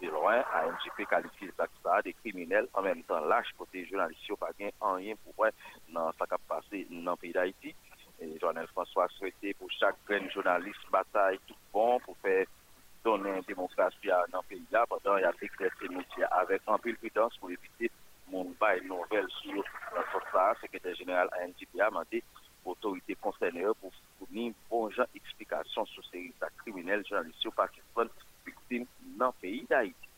De loin, ANGP kalifi zak sa de kriminel an menm tan lache kote jounalisyon pa gen an yen pou wè nan sa kap pase nan peyi d'Haïti. Joanel François souwete pou chak gren jounalist batay tout bon pou fè donen demokrasya nan peyi la padan yate kresi moutia avèk an pil pidans pou evite moun bay nouvel sur la sosa sekretèr jeneral ANGP a mande otorite konsenye pou founi bon jan eksplikasyon sou seri sa kriminel jounalisyon pa ki fon viktim nan peyi da iti.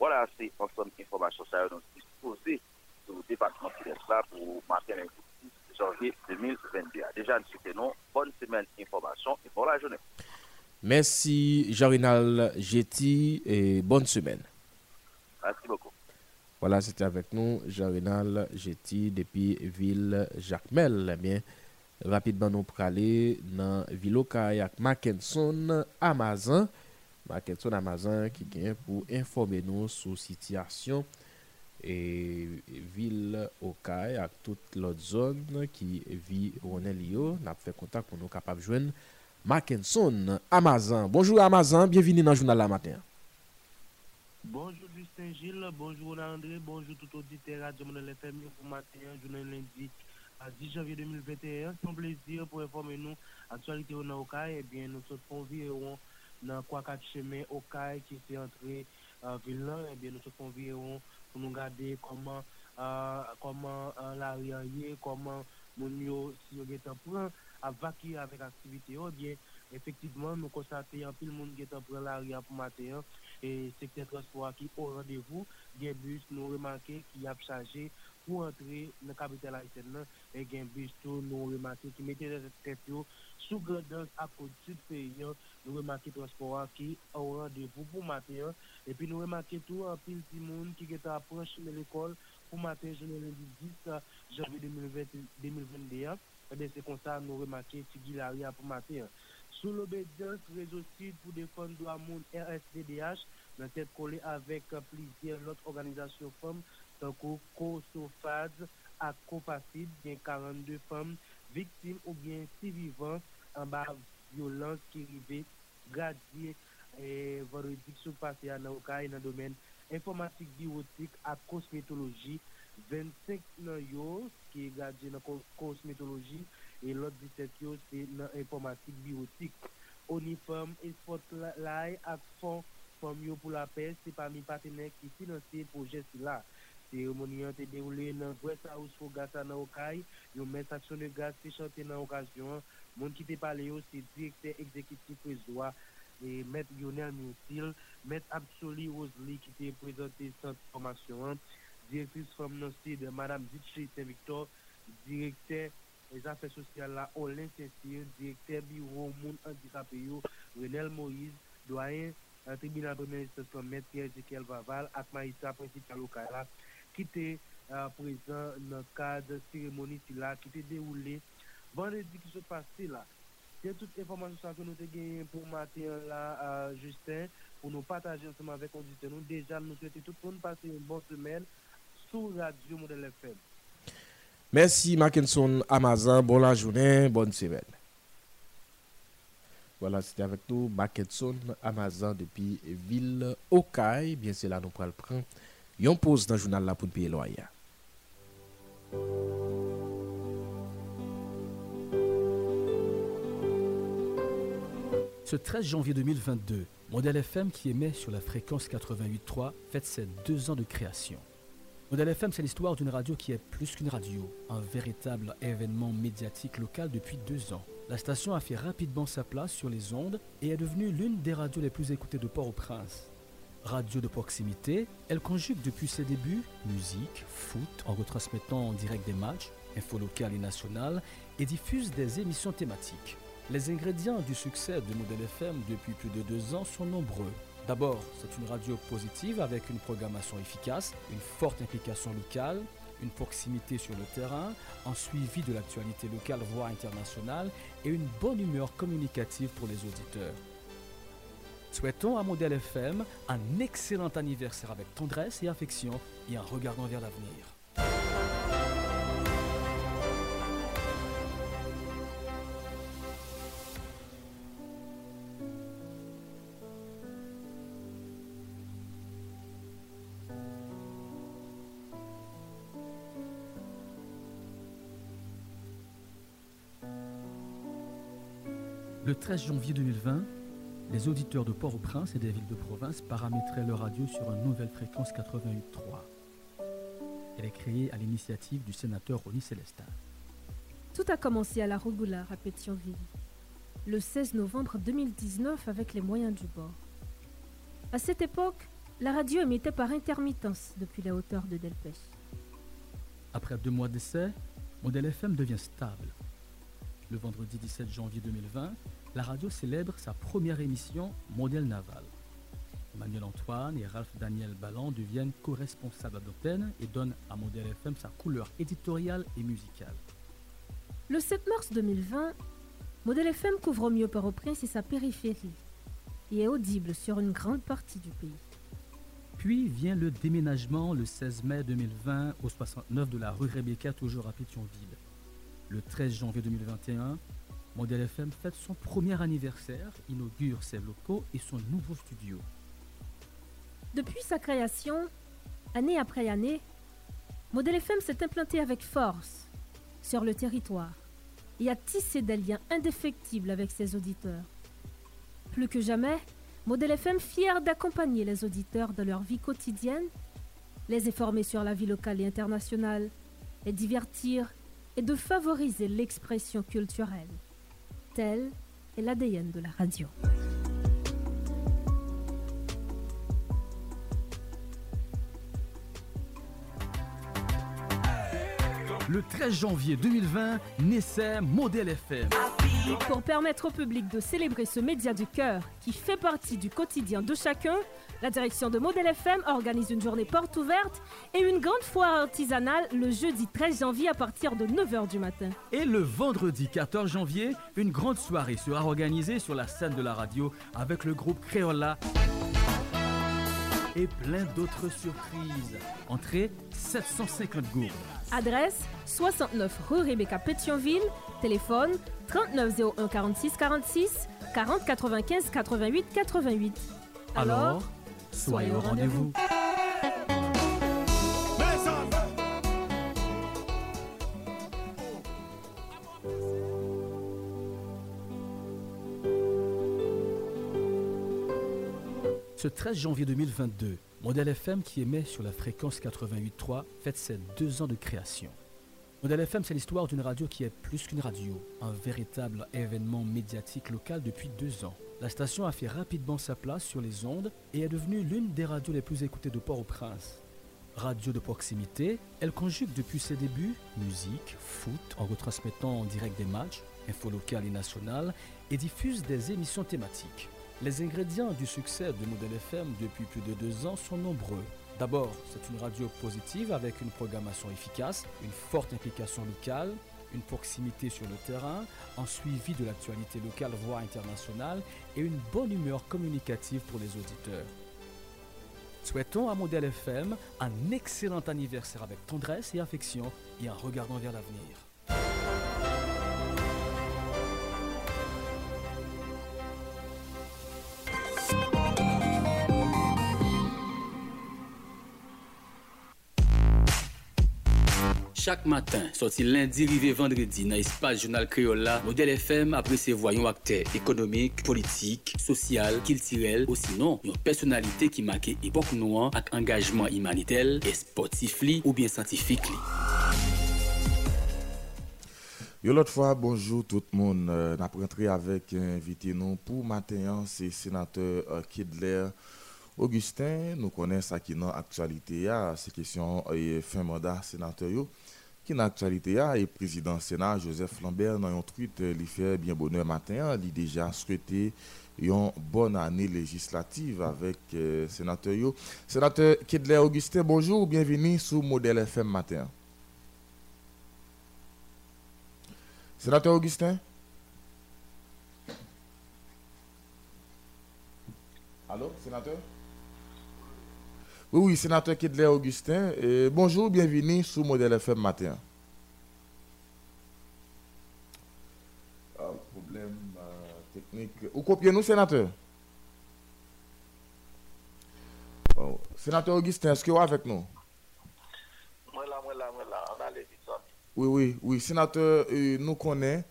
Wala se konsom informasyon sa yo nou dispose sou depakman ki les la pou maten en koutis janvye 2022. Deja nou se tenon, bonne semen informasyon et bon la jounen. Merci Jean-Renal Jetty et bonne semaine. Merci beaucoup. Voilà, c'était avec nous Jean-Renal Jetty depuis Ville Jacmel. Eh bien, rapidement, nous pour aller dans Villocaille avec Mackenson, Amazon. Mackinson Amazon qui vient pour informer nous sur la situation et ville Okaï avec toute l'autre zone qui vit Ronelio. Nous avons fait contact pour nous capables de joindre Mackinson Amazon. Bonjour Amazon, bienvenue dans le journal la matin. Bonjour Justin Gilles, bonjour André, bonjour tout auditeur Radio Monel FM pour matin, journée lundi 10 janvier 2021. C'est un plaisir pour informer nous actualité au Okaï. Eh bien, nous sommes environ dans nan kwa kat chemen Okay ki se entre uh, vilan, ebyen eh nou se konviron pou nou gade koman uh, koman uh, la riyanye, koman moun yo si yo getan pran avakir avek aktivite yo, bien efektivman nou konstate yon pil moun getan pran la riyan pou mater e sekte transport ki o randevou gen bus nou remanke ki ap chaje pou antre nan kapital Aisyen nan e gen bus tou nou remanke ki mette de tret yo sou gredan akot sud peyen, nou remake transpora ki ou randevou pou maten, epi nou remake tou apil ti moun ki geta aproche me l'ekol pou maten jounen lundi 10 janvi 2021, ebe se konta nou remake ti gilaria pou maten. Sou l'obedience rezo sud pou defon do amoun RSDDH, nan tet kole avek plizye lot organizasyon fom, tankou Kosofad ak Kopafid, gen 42 fom, viktim ou gen si vivan an ba violans ki rive gradye eh, e varodi sou pase an aokay nan domen informatik biotik ak kosmetoloji 25 nan yo ki gradye nan kosmetoloji e lot 17 yo se nan informatik biotik Onifam e Spotlay ak fon fom yo pou la pes se pa mi patenek ki finanse proje si la Seremoni an te deroule nan Gwes House fo gasa nan Okay, yon men saksyon de gaz te chante nan okasyon, moun ki te pale yo se direkte ekzekitif prezwa, e met Yonel Moutil, met Absoli Rosli ki te prezante san formasyon, direktris fom nan se de Madame Ditche Saint-Victor, direkte les affaires sociales la Olin Saint-Cyr, direkte bureau moun antikape yo, Renel Moïse, doyen, euh, tribunal premier instance, met Pierre Ezekiel Vaval, ak Maïssa, prinsipal Okala, qui était euh, présent dans le cadre de cérémonie là, qui était déroulée vendredi qui se passé là. C'est toute information que nous avons gagné pour matin là, Justin, pour nous partager ensemble avec auditeurs. Nous déjà nous souhaitons tout le monde passer une bonne semaine sur Radio Modèle FM. Merci Mackinson Amazon, bonne journée, bonne semaine. Voilà, c'était avec nous Mackinson Amazon depuis Ville Okaï. Bien, c'est là nous prenons le prendre. Yon pose dans le journal là pour. Ce 13 janvier 2022, Modèle FM qui émet sur la fréquence 88.3 fête ses deux ans de création. Modèle FM, c'est l'histoire d'une radio qui est plus qu'une radio, un véritable événement médiatique local depuis deux ans. La station a fait rapidement sa place sur les ondes et est devenue l'une des radios les plus écoutées de Port-au-Prince. Radio de proximité, elle conjugue depuis ses débuts musique, foot, en retransmettant en direct des matchs, info locales et nationales, et diffuse des émissions thématiques. Les ingrédients du succès de Modèle FM depuis plus de deux ans sont nombreux. D'abord, c'est une radio positive avec une programmation efficace, une forte implication locale, une proximité sur le terrain, un suivi de l'actualité locale voire internationale et une bonne humeur communicative pour les auditeurs. Souhaitons à Modèle FM un excellent anniversaire avec tendresse et affection et en regardant vers l'avenir. Le 13 janvier 2020, les auditeurs de Port-au-Prince et des villes de province paramétraient leur radio sur une nouvelle fréquence 88.3. Elle est créée à l'initiative du sénateur Ronnie Célestin. Tout a commencé à la Rogoula à Pétionville, le 16 novembre 2019 avec les moyens du bord. À cette époque, la radio émettait par intermittence depuis la hauteur de Delpech. Après deux mois d'essai, Modèle FM devient stable. Le vendredi 17 janvier 2020, la radio célèbre sa première émission Modèle Naval. Emmanuel Antoine et Ralph Daniel Ballon deviennent co-responsables d'antenne et donnent à Modèle FM sa couleur éditoriale et musicale. Le 7 mars 2020, Modèle FM couvre mieux Port-au-Prince et sa périphérie et est audible sur une grande partie du pays. Puis vient le déménagement le 16 mai 2020 au 69 de la rue Rebecca, toujours à Pétionville. Le 13 janvier 2021, Modèle FM fête son premier anniversaire, inaugure ses locaux et son nouveau studio. Depuis sa création, année après année, Modèle FM s'est implanté avec force sur le territoire et a tissé des liens indéfectibles avec ses auditeurs. Plus que jamais, Modèle FM fier d'accompagner les auditeurs dans leur vie quotidienne, les informer sur la vie locale et internationale, les divertir et de favoriser l'expression culturelle. Tel est l'ADN de la radio. Le 13 janvier 2020 naissait Modèle FM. Pour permettre au public de célébrer ce média du cœur qui fait partie du quotidien de chacun, la direction de Modèle FM organise une journée porte ouverte et une grande foire artisanale le jeudi 13 janvier à partir de 9h du matin. Et le vendredi 14 janvier, une grande soirée sera organisée sur la scène de la radio avec le groupe Créola et plein d'autres surprises. Entrée 750 gourdes. Adresse 69 rue Rebecca Pétionville, téléphone 39 01 46 46 40 95 88 88. Alors, soyez au rendez-vous. Ce 13 janvier 2022, Modèle FM qui émet sur la fréquence 88.3 fête ses deux ans de création. Modèle FM, c'est l'histoire d'une radio qui est plus qu'une radio, un véritable événement médiatique local depuis deux ans. La station a fait rapidement sa place sur les ondes et est devenue l'une des radios les plus écoutées de Port-au-Prince. Radio de proximité, elle conjugue depuis ses débuts musique, foot, en retransmettant en direct des matchs, infos locales et nationales, et diffuse des émissions thématiques. Les ingrédients du succès de Modèle FM depuis plus de deux ans sont nombreux. D'abord, c'est une radio positive avec une programmation efficace, une forte implication locale, une proximité sur le terrain, un suivi de l'actualité locale voire internationale et une bonne humeur communicative pour les auditeurs. Souhaitons à Modèle FM un excellent anniversaire avec tendresse et affection et en regardant vers l'avenir. Chaque matin, sorti lundi, rivé vendredi, dans l'espace journal Créola, Modèle FM après ses voyons acteurs économiques, politiques, social, culturels, ou sinon, une personnalité qui marque époque noire avec engagement humanitaire et sportif li, ou bien scientifique. li. Yo l'autre fois, bonjour tout le monde. Euh, n'a rentré avec un invité nous pour matin, c'est sénateur euh, Kidler Augustin. Nous connaissons ça qui dans l'actualité, ces questions et fin mandat sénateur. yo. Qui dans l'actualité a et président Sénat Joseph Lambert dans un tweet il fait bien bonheur matin, il déjà souhaité une bonne année législative avec euh, sénateur yo. Sénateur Kedler Augustin, bonjour, bienvenue sur Modèle FM matin. Sénateur Augustin? Allô, sénateur? Oui, oui, sénateur Kedler Augustin. bonjour, bienvenue sur Modèle FM matin. Ah, problème euh, technique. Vous copiez nous, sénateur? Sénateur Augustin, est-ce que vous êtes avec nous? Moi là, moi là, moi là, on a les Oui, oui, oui. Sénateur, euh, nous connaissons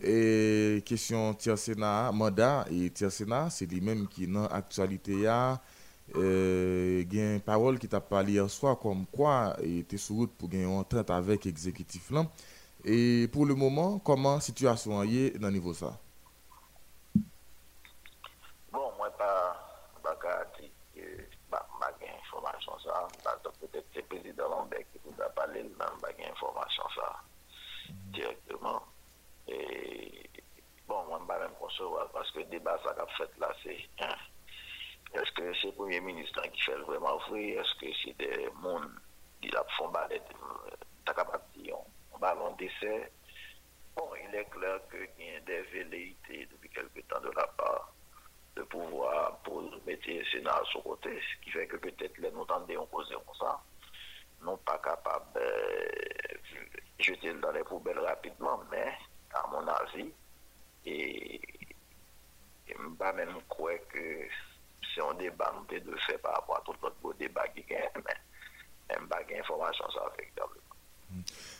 et question tiers Sénat, mandat et tiers Sénat, c'est lui-même qui dans l'actualité a euh, une parole qui t'a parlé hier soir comme quoi il était sur route pour gagner une entente avec l'exécutif là. Et pour le moment, comment situation est dans le niveau ça? Bon, moi pas pas que bah pas information ça, peut-être c'est le président Lambert qui vous a parlé, mais pas information ça directement. Et bon, moi, je ne même concevoir parce que le débat ça a fait là, c'est hein, est-ce que c'est le Premier ministre qui fait vraiment vrai Est-ce que c'est des gens qui font balai de un ballon d'essai Bon, il est clair qu'il y a des velléités depuis quelque temps de la part de pouvoir pour mettre le Sénat à son côté, ce qui fait que peut-être les nous tendons causer comme ça, non pas capables de euh, jeter dans les poubelles rapidement, mais à mon avis. Et je ne même croire que c'est un débat de faire par rapport à tout beau débat qui gagne, *laughs* mais n'ai pas d'informations ça.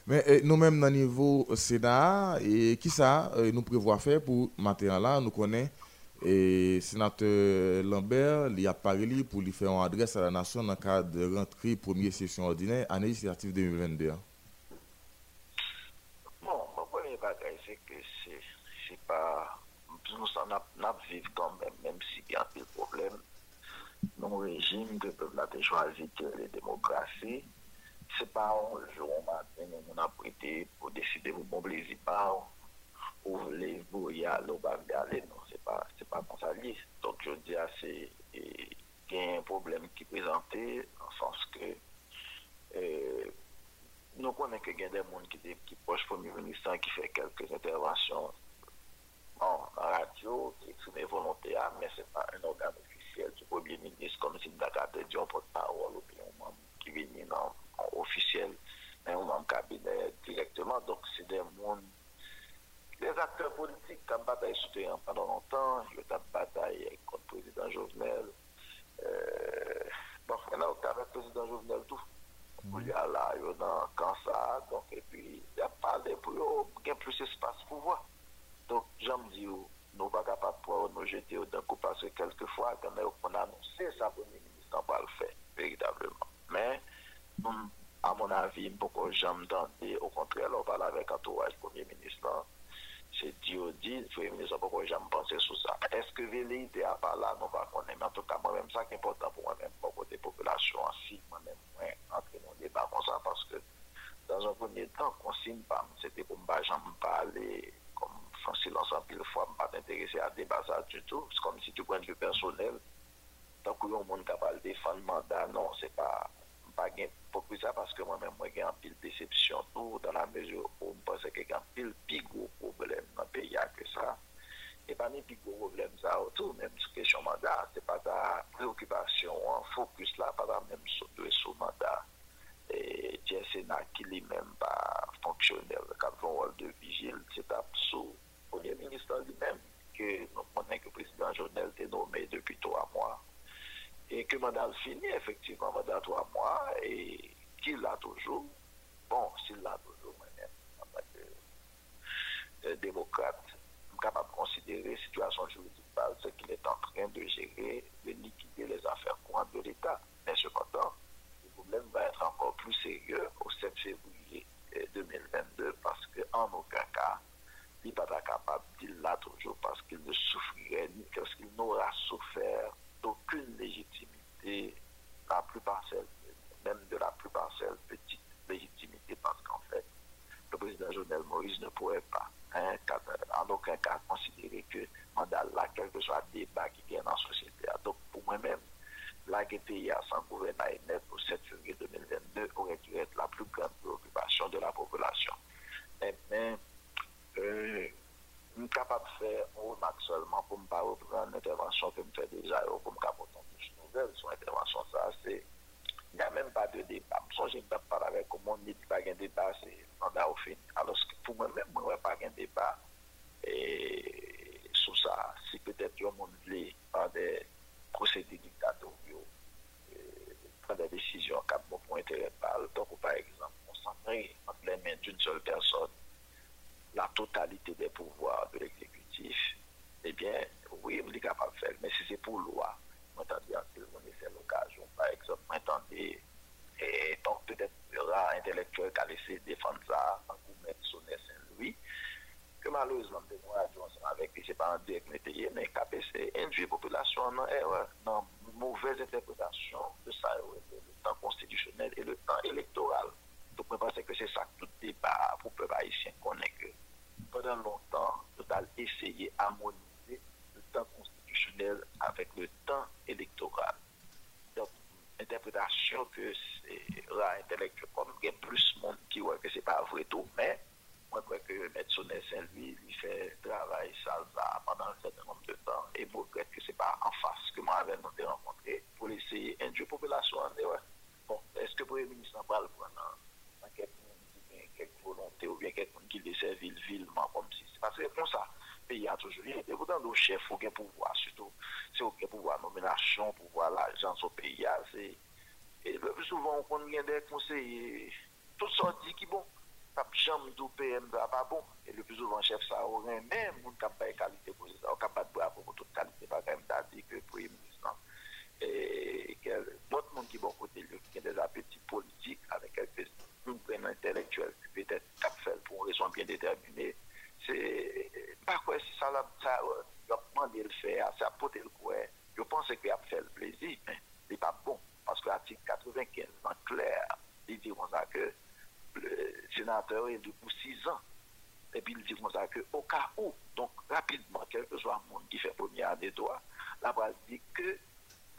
Mais nous-mêmes, dans le niveau Sénat, et qui ça euh, nous prévoit faire pour matin là Nous connaissons et sénateur Lambert, il a parlé pour lui faire une adresse à la nation dans le cadre de rentrée première session ordinaire, année législative 2022. Nous vivons quand même, même s'il y a un problème, nos régimes que le peuple a choisi que les démocraties, ce n'est pas un jour au matin où on a prêté pour décider vous bon plaisir pas ou ou pas aller, non, c'est pas, c'est pas comme ça. Donc je dis c'est qu'il y a un problème qui est présenté, en sens que euh, nous connaissons qu'il y a des gens qui, qui proches Premier ministre qui fait quelques interventions en radio, qui exprime mes volontés, mais ce n'est pas un organe officiel du Premier ministre, comme si Dakar dit un porte-parole ou bien un membre qui vient non officiel, mais un membre cabinet directement. Donc, c'est des mondes, des acteurs politiques qui ont bataillé souterrain pendant longtemps, ils ont bataillé contre le président Jovenel. Euh, bon, maintenant, avec le président Jovenel, tout. Il y a là, il y a dans ça, donc, et puis, il y a pas de pour il y a plus d'espace pour voir. Donc, j'aime dire, nous pas capables de nous jeter au d'un coup parce que quelquefois, quand on a annoncé ça, le ministre n'a pas le fait, véritablement. Mais, à mon avis, beaucoup j'aime tenter, au contraire, on parle avec entourage Premier ministre, c'est dit dit, le Premier ministre, pourquoi j'aime penser sur ça. Est-ce que velléité à part là, non pas connaître, mais en tout cas, moi-même, ça qui est important pour moi-même, pour des populations ainsi, moi-même, moi, entrer dans débat comme ça, parce que dans un premier temps, qu'on signe pas, c'était comme pas, j'aime parler en silence en pile fois, pas t'intéresser à débat ça du tout. C'est comme si tu prends du personnel. Tant que le monde capable de défendre le mandat, non, c'est pas pas pour ça parce que moi-même, moi, j'ai un pile déception tout dans la mesure où je pense y a un pile plus gros problème dans le pays que ça. Et pas ni plus gros problème ça autour, même sur question mandat, c'est pas ta préoccupation, un focus là, pas la même sur le mandat. Et Sénat qui lui-même pas fonctionnel, qui a de vigile, c'est absurde. Premier ministre lui-même, que nous connaissons que le président Jovenel était nommé depuis trois mois, et que mandat fini, effectivement, mandat trois mois, et qu'il l'a toujours. Bon, s'il l'a toujours, moi-même, en tant que démocrate, capable de considérer la situation juridique ce qu'il est en train de gérer, de liquider les affaires courantes de l'État. Mais cependant, le problème va être encore plus sérieux au 7 février 2022 parce qu'en aucun cas, il n'est pas capable de là toujours parce qu'il ne souffrirait ni parce qu'il n'aura souffert d'aucune légitimité, la même de la plus parcelle petite légitimité, parce qu'en fait, le président Jovenel Moïse ne pourrait pas, hein, en aucun cas, considérer que mandat là, quel que soit le débat qui vient dans la société. Ah, donc, pour moi-même, la GPIA sans gouvernail net au 7 février 2022 aurait dû être la plus grande préoccupation de la population. Eh Maintenant, m kapap fè ou nak solman pou m pa ou pran l'intervansyon ke m fè deja ou pou m kapotan touche nouvel son intervansyon sa, se y a men pa de debat. M son jen m pap par avek ou moun ni di pa gen debat, se mandal ou fin. Alos pou mwen men, mwen wè pa gen debat sou sa, si pwetèp yon moun vle an de prosedi diktatou yo pran de desisyon kap moun pou entere pal. Donk ou par exemple, sanre an ple men d'une sol person la totalite de pouvoir de l'exekutif, ebyen, oui, moun li kapap fel, men si se pou lwa, mwen tan di an tel moun e fel okajon, par exemple, tan di et pwetèp yon ra intelektuel ka lese defan za an kou men sonè Saint-Louis ke malouzman de mwen adjonsan avèk ki se pa an direk meteye, men kapese endjouye populasyon nan erreur, nan mouvez interpretasyon de erreur, le tan konstidisyonel e le tan elektoral. Donk mwen pase ke se sa tout debat pou pe bayisyen konen ke pendant lontan, total eseye amonize le tan konstidisyonel avèk le tan elektoral. Donk, interpretasyon ke se ra intelektuel kon gen plus moun ki wè ke se pa avre tou, men mwen kwen ke met Sonnet Saint-Louis li fè travay salza pandan un certain nombre de tan, e mwen kwen ke se pa an fase ke mwen avè nou te renkontre pou l'eseye endjou populasyon bon, eske pou yon ministran pral pou an an kek moun ki ven volonté ou bien kek moun ki lese vil vilman kom si, se passe kon sa pe y a toujou, a devoutan nou chef ou gen pouvoi, soutou, se ou gen pouvoi nominasyon, pouvoi la jans ou pe y a, se, e le plus souvan kon gen dek konsey tout sa di ki bon. Kap chanm do PM da pa bon, e le plus souvan chef sa ou ren men, moun kap bay kalite pou se ou kap bat bo pou tout kalite pa ta di ke pou e ke bot moun gen des apeti politik avek kelpe moun prenan intelektuel ki pete kap fel pou moun reson bien determine, se pa kwe si sa la, sa yo mande l fè, sa apote l kwe yo panse ki ap fel plezi men, li pa bon, paske atik 95 nan kler, li di moun sa ke le sénateur est depuis 6 ans. Et puis il dit comme ça que au cas où, donc rapidement, quel que soit le monde qui fait première année droit, la base dit que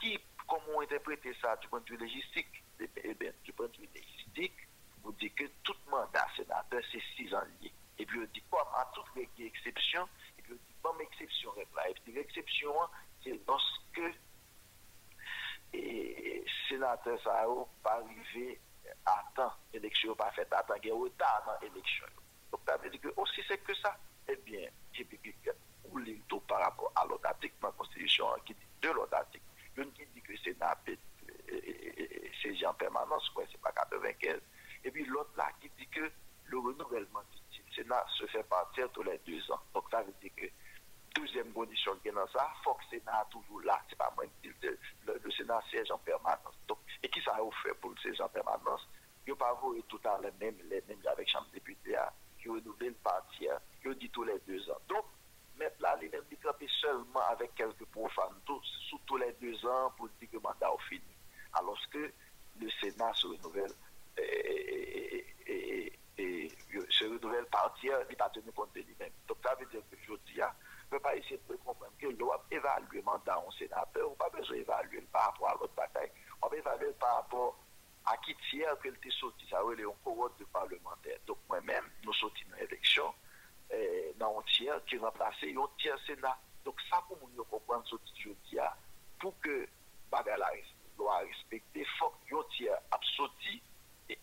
qui, comment interpréter ça du point de vue légistique? Eh bien, du point de vue légistique, vous dit que tout mandat sénateur, c'est six ans lié. Et puis, on dit, quoi à toute exception, et puis, on dit, comme exception, l'exception, hein, c'est lorsque et sénateur ça pas arrivé à temps, l'élection pas faite à temps, il y a retard dans l'élection. Donc, ça veut dire que aussi c'est que ça, eh bien, ou l'intro par rapport à l'autre article dans la Constitution hein, qui dit de l'autre article, je ne dis que c'est en permanence, c'est pas 95. Et puis l'autre là qui dit que le renouvellement du Sénat se fait partir tous les deux ans. Donc ça veut dire que deuxième condition qui est dans ça, faut que le Sénat toujours là. C'est pas moi qui le, le, Sénat siège en permanence. Donc, et qui ça a fait pour le siège en permanence? Il n'y a pas voté tout à l'heure, même, les mêmes avec Chambre députée, hein, qui renouvelle partie, hein, qui ont dit tous les deux ans. Donc, mettre là, les mêmes seulement avec quelques profanes, tous, sous tous les deux ans, pour dire que le mandat est fini. Alors que le Sénat se renouvelle renouvel, se renouvel pati a, li pa teni konten li menm. Don, ta ve dire ke jodi a, pe pa isi te kompren ke yo ap evalue manda ou Senat, ou pa bezo evalue pa apwa lot batay, on va évaluer par rapport à qui tiers qu'elle était sorti. Ça veut dire un cohorte de parlementaires. Donc moi-même, nous sortis dans l'élection, euh, dans un tiers qui remplaçait un tiers Sénat. Donc ça, pour nous comprendre ce que je dis, pour que la loi respectée, il faut qu'un tiers absorti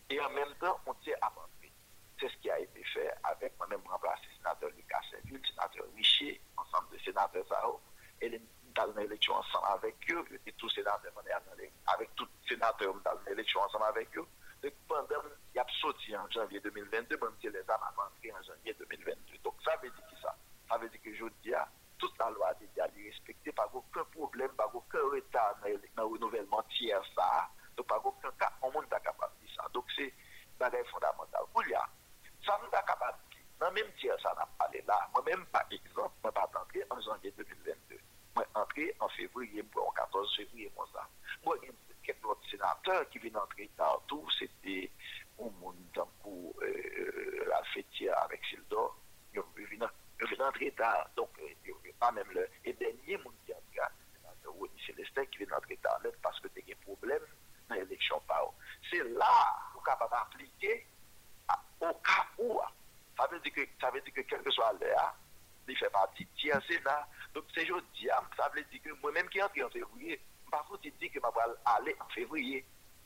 et, en même temps, un tiers abandonné. C'est ce qui a été fait avec moi-même remplacé sénateur Lucas Saint-Ville, sénateur Richer, ensemble de sénateurs Sao, et les dans l'élection ensemble avec eux, et tous sénateurs avec tous sénateurs dans l'élection ensemble avec eux. Donc pendant, il y a sorti en janvier 2022, même si les âmes entré en janvier 2022. Donc ça veut dire que ça, ça veut dire que je dis, toute la loi été respectée, pas aucun problème, pas aucun retard dans le renouvellement tiers ça. nou pa gok nan ka, an moun ta kapab di sa. Dok se bagay fondamental. Ou liya, sa moun ta kapab di, nan menm tiye sa nan pale la, mwen menm pa ekzamp, mwen pa tantre an janvye 2022. Mwen antre an fevriye, mwen 14 fevriye mwen sa. Mwen gen ket lot senateur ki vin antre nan tou, se te ou moun tan pou euh, la fetiye avek Sildor, yon vin antre nan, donk euh, yon vin pa menm le, e denye moun ki antre euh, nan, ou ni Celestin ki vin antre nan, let paske te gen probleme, des problèmes dans l'élection par C'est là qu'on est capable d'appliquer au cas où. Ça veut dire que, ça veut dire que quel que soit l'heure, il fait partie du Sénat. Donc, c'est jeudi, ça veut dire que moi-même qui entre en février, par contre, il dit que je vais aller en février.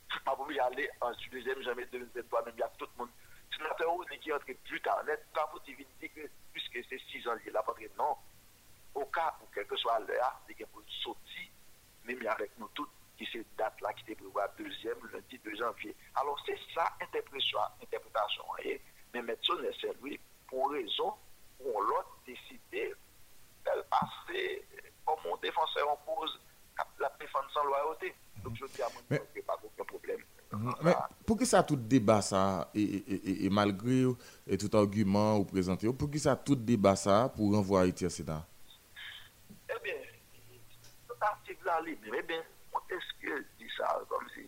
Je vais aller en deuxième janvier 2023, même il y a tout le monde. Sénateur Rony qui entre plus tard, net, contre, il dit que puisque c'est 6 ans, il a pas non. Au cas où, quel que soit l'heure, il pour sortir, même avec nous ki se dat la ki te pou wap 2e, lundi 2 janvye. Alors, se sa interpretasyon e, men Metson e se lui pou rezon pou l'ot deside del pase pou moun defanse en pose la pefanse en loyote. Donc, je te amon pou ke pa kouke probleme. Pou ki sa tout deba sa e malgre ou, e tout argument ou prezante ou, pou ki sa tout deba sa pou renvoi a iti a seda? Eh ben, tout artik la li, eh ben, eske di sa kom si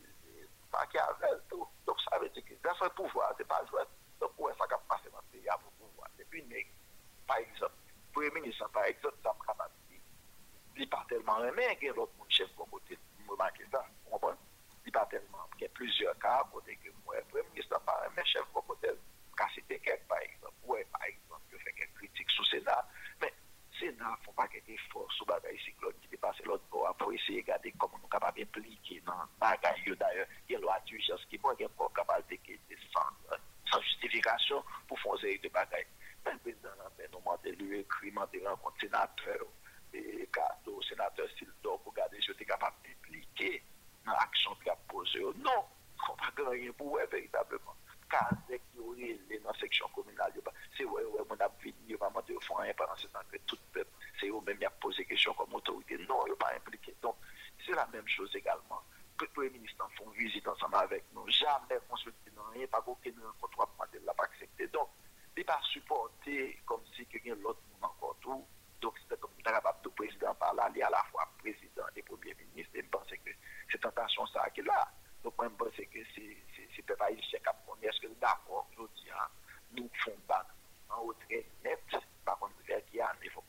pa ki avel tou. Dok sa ve te ki da fè pouvoi, te pa jwè. Dok wè sa kap pase nan te ya pou pouvoi. Depi neg, par exemple, pou emini sa par exemple, sa mkaman di, li pa telman remen gen lot moun chef kon kote, mou manke sa, kompon? Li pa telman, gen plizye ka, kote gen mwen, pou emini sa par remen chef kon kote, kasi te kek par exemple, wè par exemple, yo fè kek kritik sou senat, Sénat font pas qu'il effort sur bagaille cyclone qui dépasse l'autre bord pour essayer de regarder comment nous sommes capables d'impliquer dans bagaille d'ailleurs il y a loi d'urgence qui est encore capable de descendre sans justification pour faire série de bagaille. le président Lambert nous m'a lui écrit, m'a rencontre sénateur et cadeau, sénateur Sildor pour garder si était capable d'impliquer dans l'action qu'il a posée. Non, on ne n'a pas gagné pour eux véritablement. Car dès qu'il y a dans la section communale, c'est ouais, ouais, mon avis, il va demander au fond pendant ce temps que tout le peuple, c'est eux-mêmes qui a posé question comme autorité. Non, n'est pas impliqué. Donc, c'est la même chose Premier ministre font visite ensemble avec nous. Jamais consulté dans rien, pas aucune rencontre, il ne l'a supporté comme si encore tout. Donc, c'est comme capable de président par là, il à la fois président et premier ministre. Et je pense que c'est tentation ça qui est là. Donc, moi, peut-être pas ici qu'à Est-ce que d'accord, je dis, nous faisons pas en haut très net, contre, il faut que nous ensemble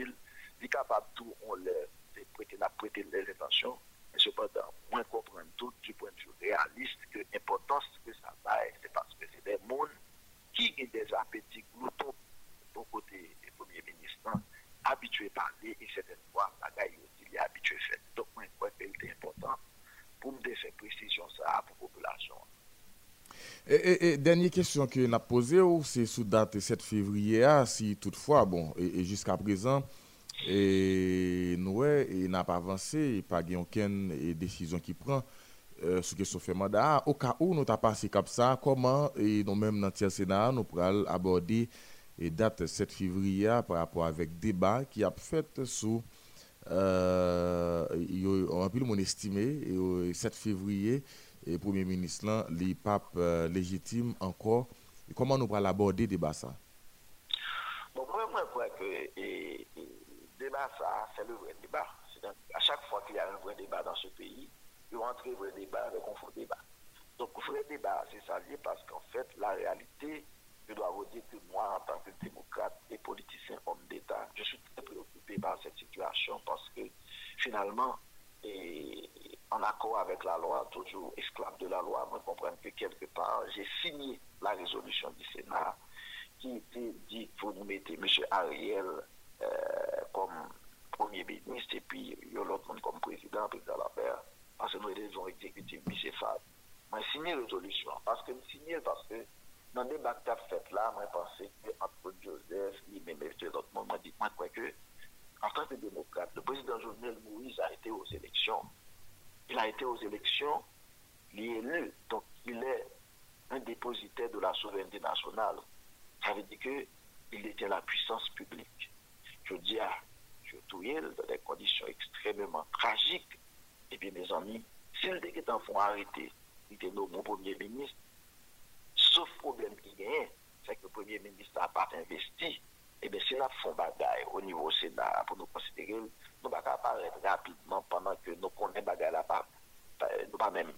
Antil, il est capable tout on le prêter la les intentions, mais cependant, moi comprendre tout du point de vue réaliste que l'importance que ça a, c'est parce que c'est des mondes qui ont des appétits gloutons au côté du Premier ministre, habitués à parler et certaines fois, la il est habitué à faire. Donc, moi, je crois que c'est important pour me faire précision ça pour la population. Et, dernière question que nous avons posée, c'est sous date 7 février, ah, si toutefois, bon, et, jusqu'à présent, et nous n'a pas avancé, pas aucune décision qui prend euh, sur question fait mandat. Ah, au cas où nous avons passé comme ça, comment, et nous-mêmes dans le Sénat, nous pourrons aborder la date 7 février ah, par rapport avec débat qui a fait sous, euh, on a pu le estimé, et 7 février, et Premier ministre, les papes euh, légitimes encore. comment nous allons aborder le débat ça? Bon, je crois que le débat, ça, c'est le vrai débat. À chaque fois qu'il y a un vrai débat dans ce pays, il y a un vrai débat avec un faux débat. Donc, vrai débat, c'est ça lié parce qu'en fait, la réalité, je dois vous dire que moi, en tant que démocrate et politicien homme d'État, je suis très préoccupé par cette situation parce que finalement, et en accord avec la loi, toujours esclave de la loi, me comprendre que quelque part, j'ai signé la résolution du Sénat qui était dit pour nous mettre M. Ariel euh, comme premier ministre et puis l'autre monde comme président, président Lambert, parce que nous avons exécutif bicéphale. J'ai signé la résolution parce que j'ai signé parce que dans le débat que fait là, je pensais que entre Joseph, lui-même et l'autre monde, m'a dit, moi, que, en tant que démocrate, le président Jovenel Moïse a été aux élections il a été aux élections, il est élu, donc il est un dépositaire de la souveraineté nationale. Ça veut dire qu'il détient la puissance publique. Je dis à Joutouyel, dans des conditions extrêmement tragiques, et bien mes amis, s'il était en font arrêter, il était mon premier ministre, sauf problème qu'il gagne, c'est que le premier ministre n'a pas investi, et bien c'est la fond bagaille au niveau Sénat pour nous considérer nous ne pouvons pas apparaître rapidement pendant que nous connaissons bagarre là pas nous pas même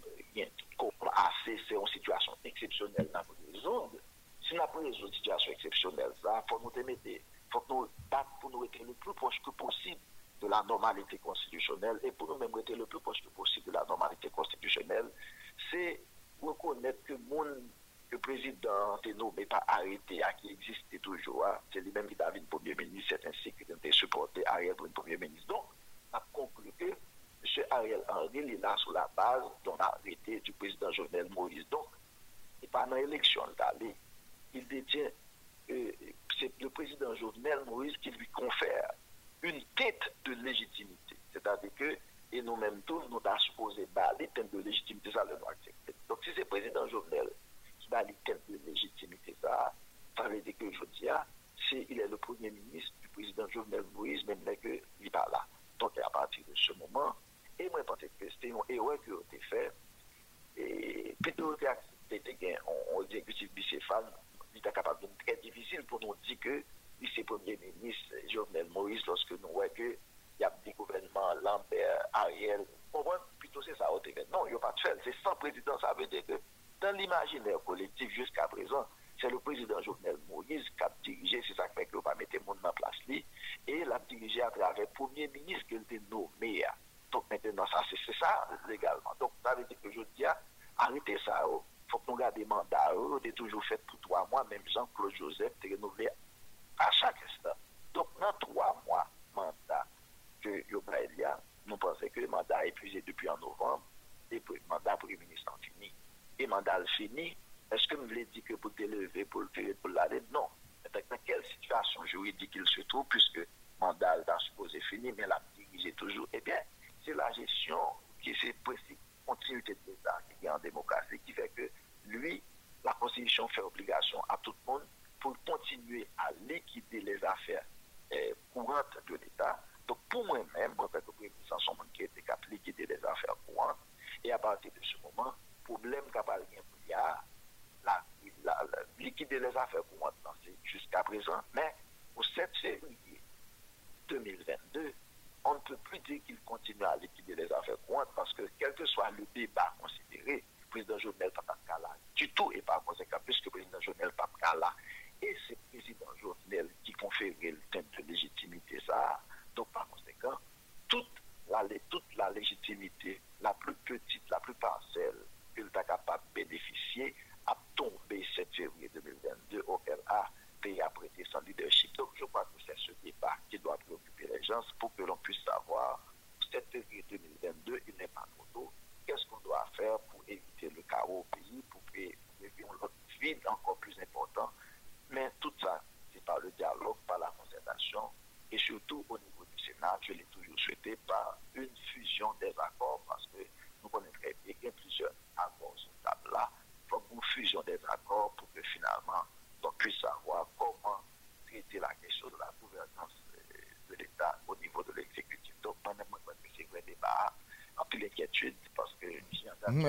assez c'est une situation exceptionnelle dans résoudre si nous avons une situation exceptionnelle ça faut nous mettre faut que nous battre pour nous être le plus proche que possible de la normalité constitutionnelle. Et pour nous même être le plus proche que possible de la normalité constitutionnelle c'est reconnaître que monde le président est nommé pas arrêté à qui existait toujours. Hein. C'est lui-même qui le premier ministre, c'est ainsi qu'il a supporté Ariel pour premier ministre. Donc, on a conclu que M. Ariel Henry est là sur la base d'un arrêté du président Jovenel Moïse. Donc, pendant l'élection il détient, euh, c'est le président Jovenel Moïse qui lui confère une tête de légitimité. C'est-à-dire que, et nous-mêmes tous, nous avons supposé les thèmes de légitimité, ça le. Donc, si c'est président Jovenel légitimité. Ça, veut dire que je dis, ah, il est le premier ministre du président Jovenel Moïse, même là que il pas là. Donc, à partir de ce moment, et moi, je que c'était une erreur qui a été faite. Et plutôt que d'accepter un exécutif bicéphale, il est capable de très difficile pour nous dire que c'est premier ministre Jovenel Moïse lorsque nous voyons qu'il y a des gouvernements Lambert, Ariel. Pour moi, plutôt c'est ça. Non, il n'y a pas de fait. C'est sans président, ça veut dire que dans l'imaginaire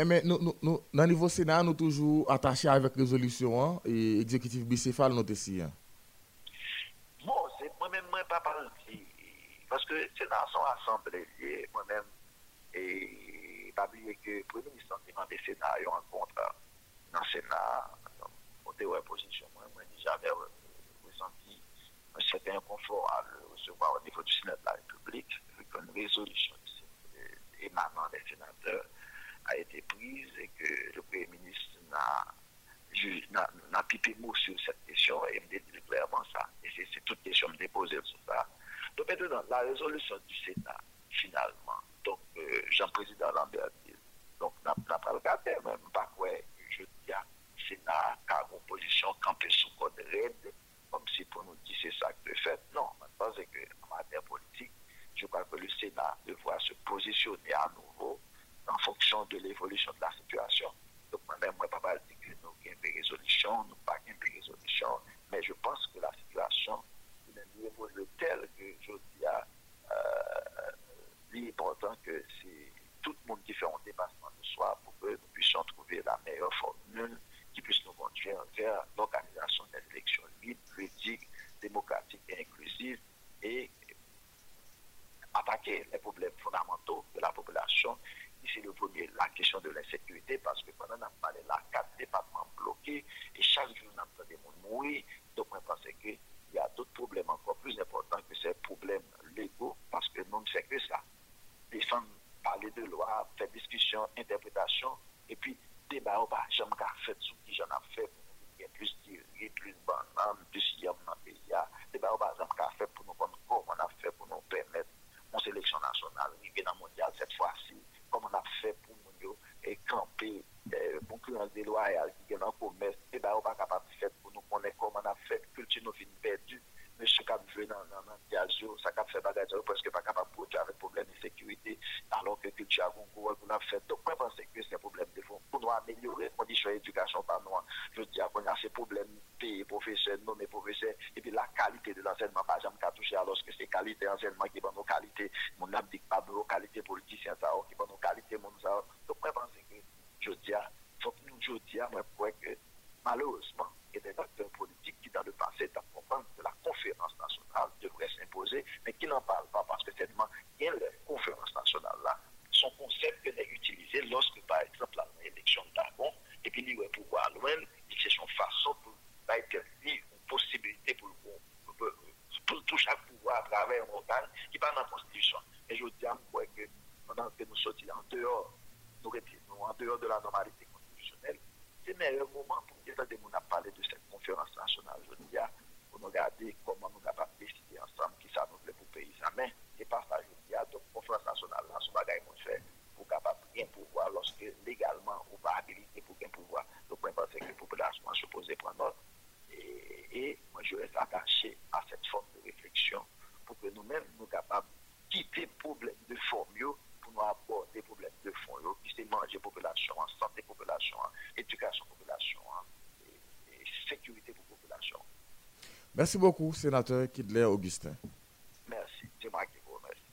mais nous, nous, nous, dans le niveau Sénat, nous toujours attachés avec résolution hein, et exécutif bicéphale, nous ici. que c'est tout le monde qui fait un dépassement de soi pour que nous puissions trouver la meilleure formule Merci beaucoup, sénateur Kidler Augustin. Merci, c'est moi qui vous remercie.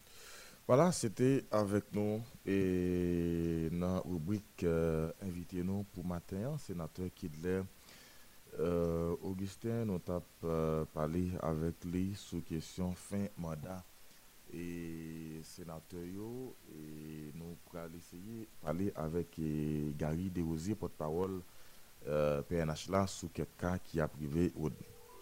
Voilà, c'était avec nous et dans la rubrique euh, Invitez-nous pour matin, sénateur Kidler euh, Augustin, nous avons euh, parlé avec lui sur question fin mandat et sénateur et nous allons essayer de parler avec euh, Gary Desrosiers, porte-parole PNH là, sur quelqu'un qui a privé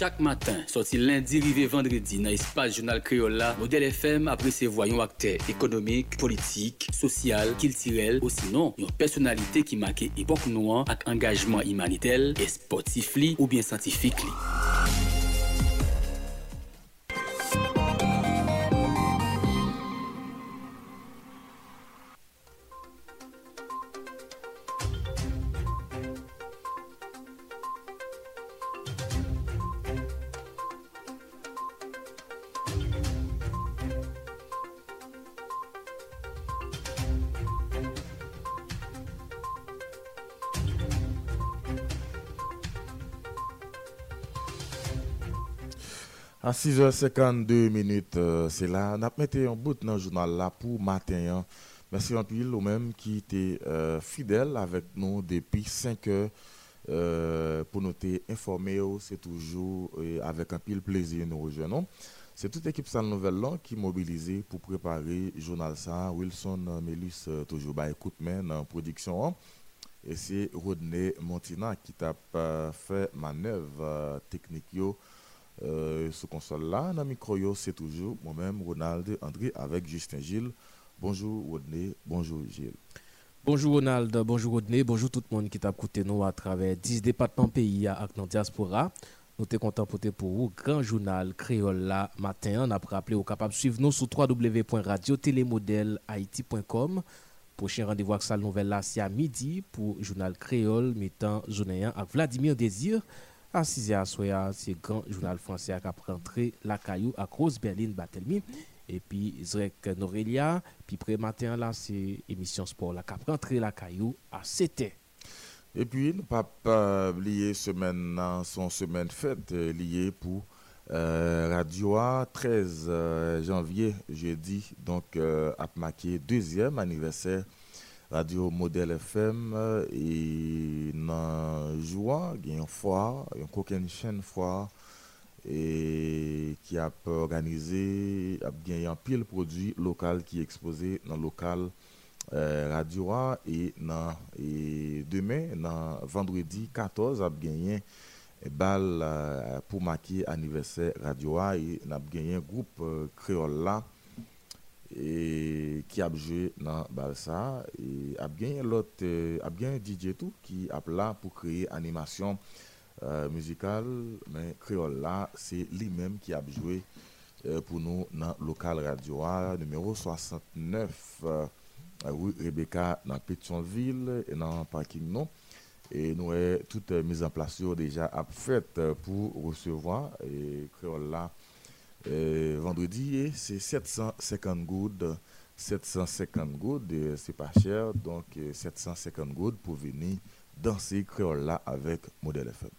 Chaque matin, sorti lundi, rivé vendredi, dans l'espace journal créole Modèle FM après ses voyons acteurs économiques, politiques, social, culturels, ou sinon, une personnalité qui marque époque noire avec engagement humanitaire et sportif ou bien scientifique. 6h52 minutes, euh, c'est là. On a mis un bout dans le journal là pour matin. Hein. Merci en pile au même qui était euh, fidèle avec nous depuis 5 heures euh, pour nous informer. C'est toujours avec un pile plaisir nous rejoignons. C'est toute l'équipe Salle Nouvelle là qui est mobilisée pour préparer le journal ça. Wilson Melis toujours bah, écoute la production. Hein. Et c'est Rodney Montina qui t'a fait manœuvre technique. Euh, ce console-là, dans micro, c'est toujours moi-même, Ronald André, avec Justin Gilles. Bonjour Rodney, bonjour Gilles. Bonjour Ronald, bonjour Rodney, bonjour tout le monde qui t'a écouté nous à travers 10 départements pays à la diaspora. Nous sommes contents pour vous. Grand journal créole là matin. On a rappelé au capable de suivre nous sur www.radiotélémodèle-haïti.com. Prochain rendez-vous avec Salle Nouvelle là, c'est à midi pour journal créole mettant journée avec Vladimir Désir. À 6h, c'est grand journal français qui a rentré la caillou à Rose Berlin Batelmi. Et puis, Zrek Norelia. Puis, après matin, là, c'est émission sport là, qui a rentré la caillou à 7 Et puis, nous pas oublier semaine, son semaine fête euh, liée pour euh, Radio 13 euh, janvier, jeudi, donc, à marqué deuxième anniversaire Radio Modèle FM euh, et dans joie, il y a une foire, une chaîne foire et qui a organisé a gagné un pile produit local qui est exposé dans le local euh, Radio et, dans, et demain, dans vendredi 14, a gagné bal euh, pour marquer anniversaire Radio a gagné un groupe créole là. et qui a joué E ki ap jwe nan bal sa. E ap gen yon DJ tou ki ap la pou kreye animasyon euh, muzikal, men kreol la, se li menm ki ap jwe euh, pou nou nan lokal radio a, numero 69, e, rue Rebecca nan Pétionville, nan parking nou. E nou e tout euh, mizan plasyon deja ap fèt pou resevoa kreol la euh, vendredi et c'est 750 gouttes 750 gouttes et c'est pas cher donc euh, 750 gouttes pour venir danser créole là avec modèle FM.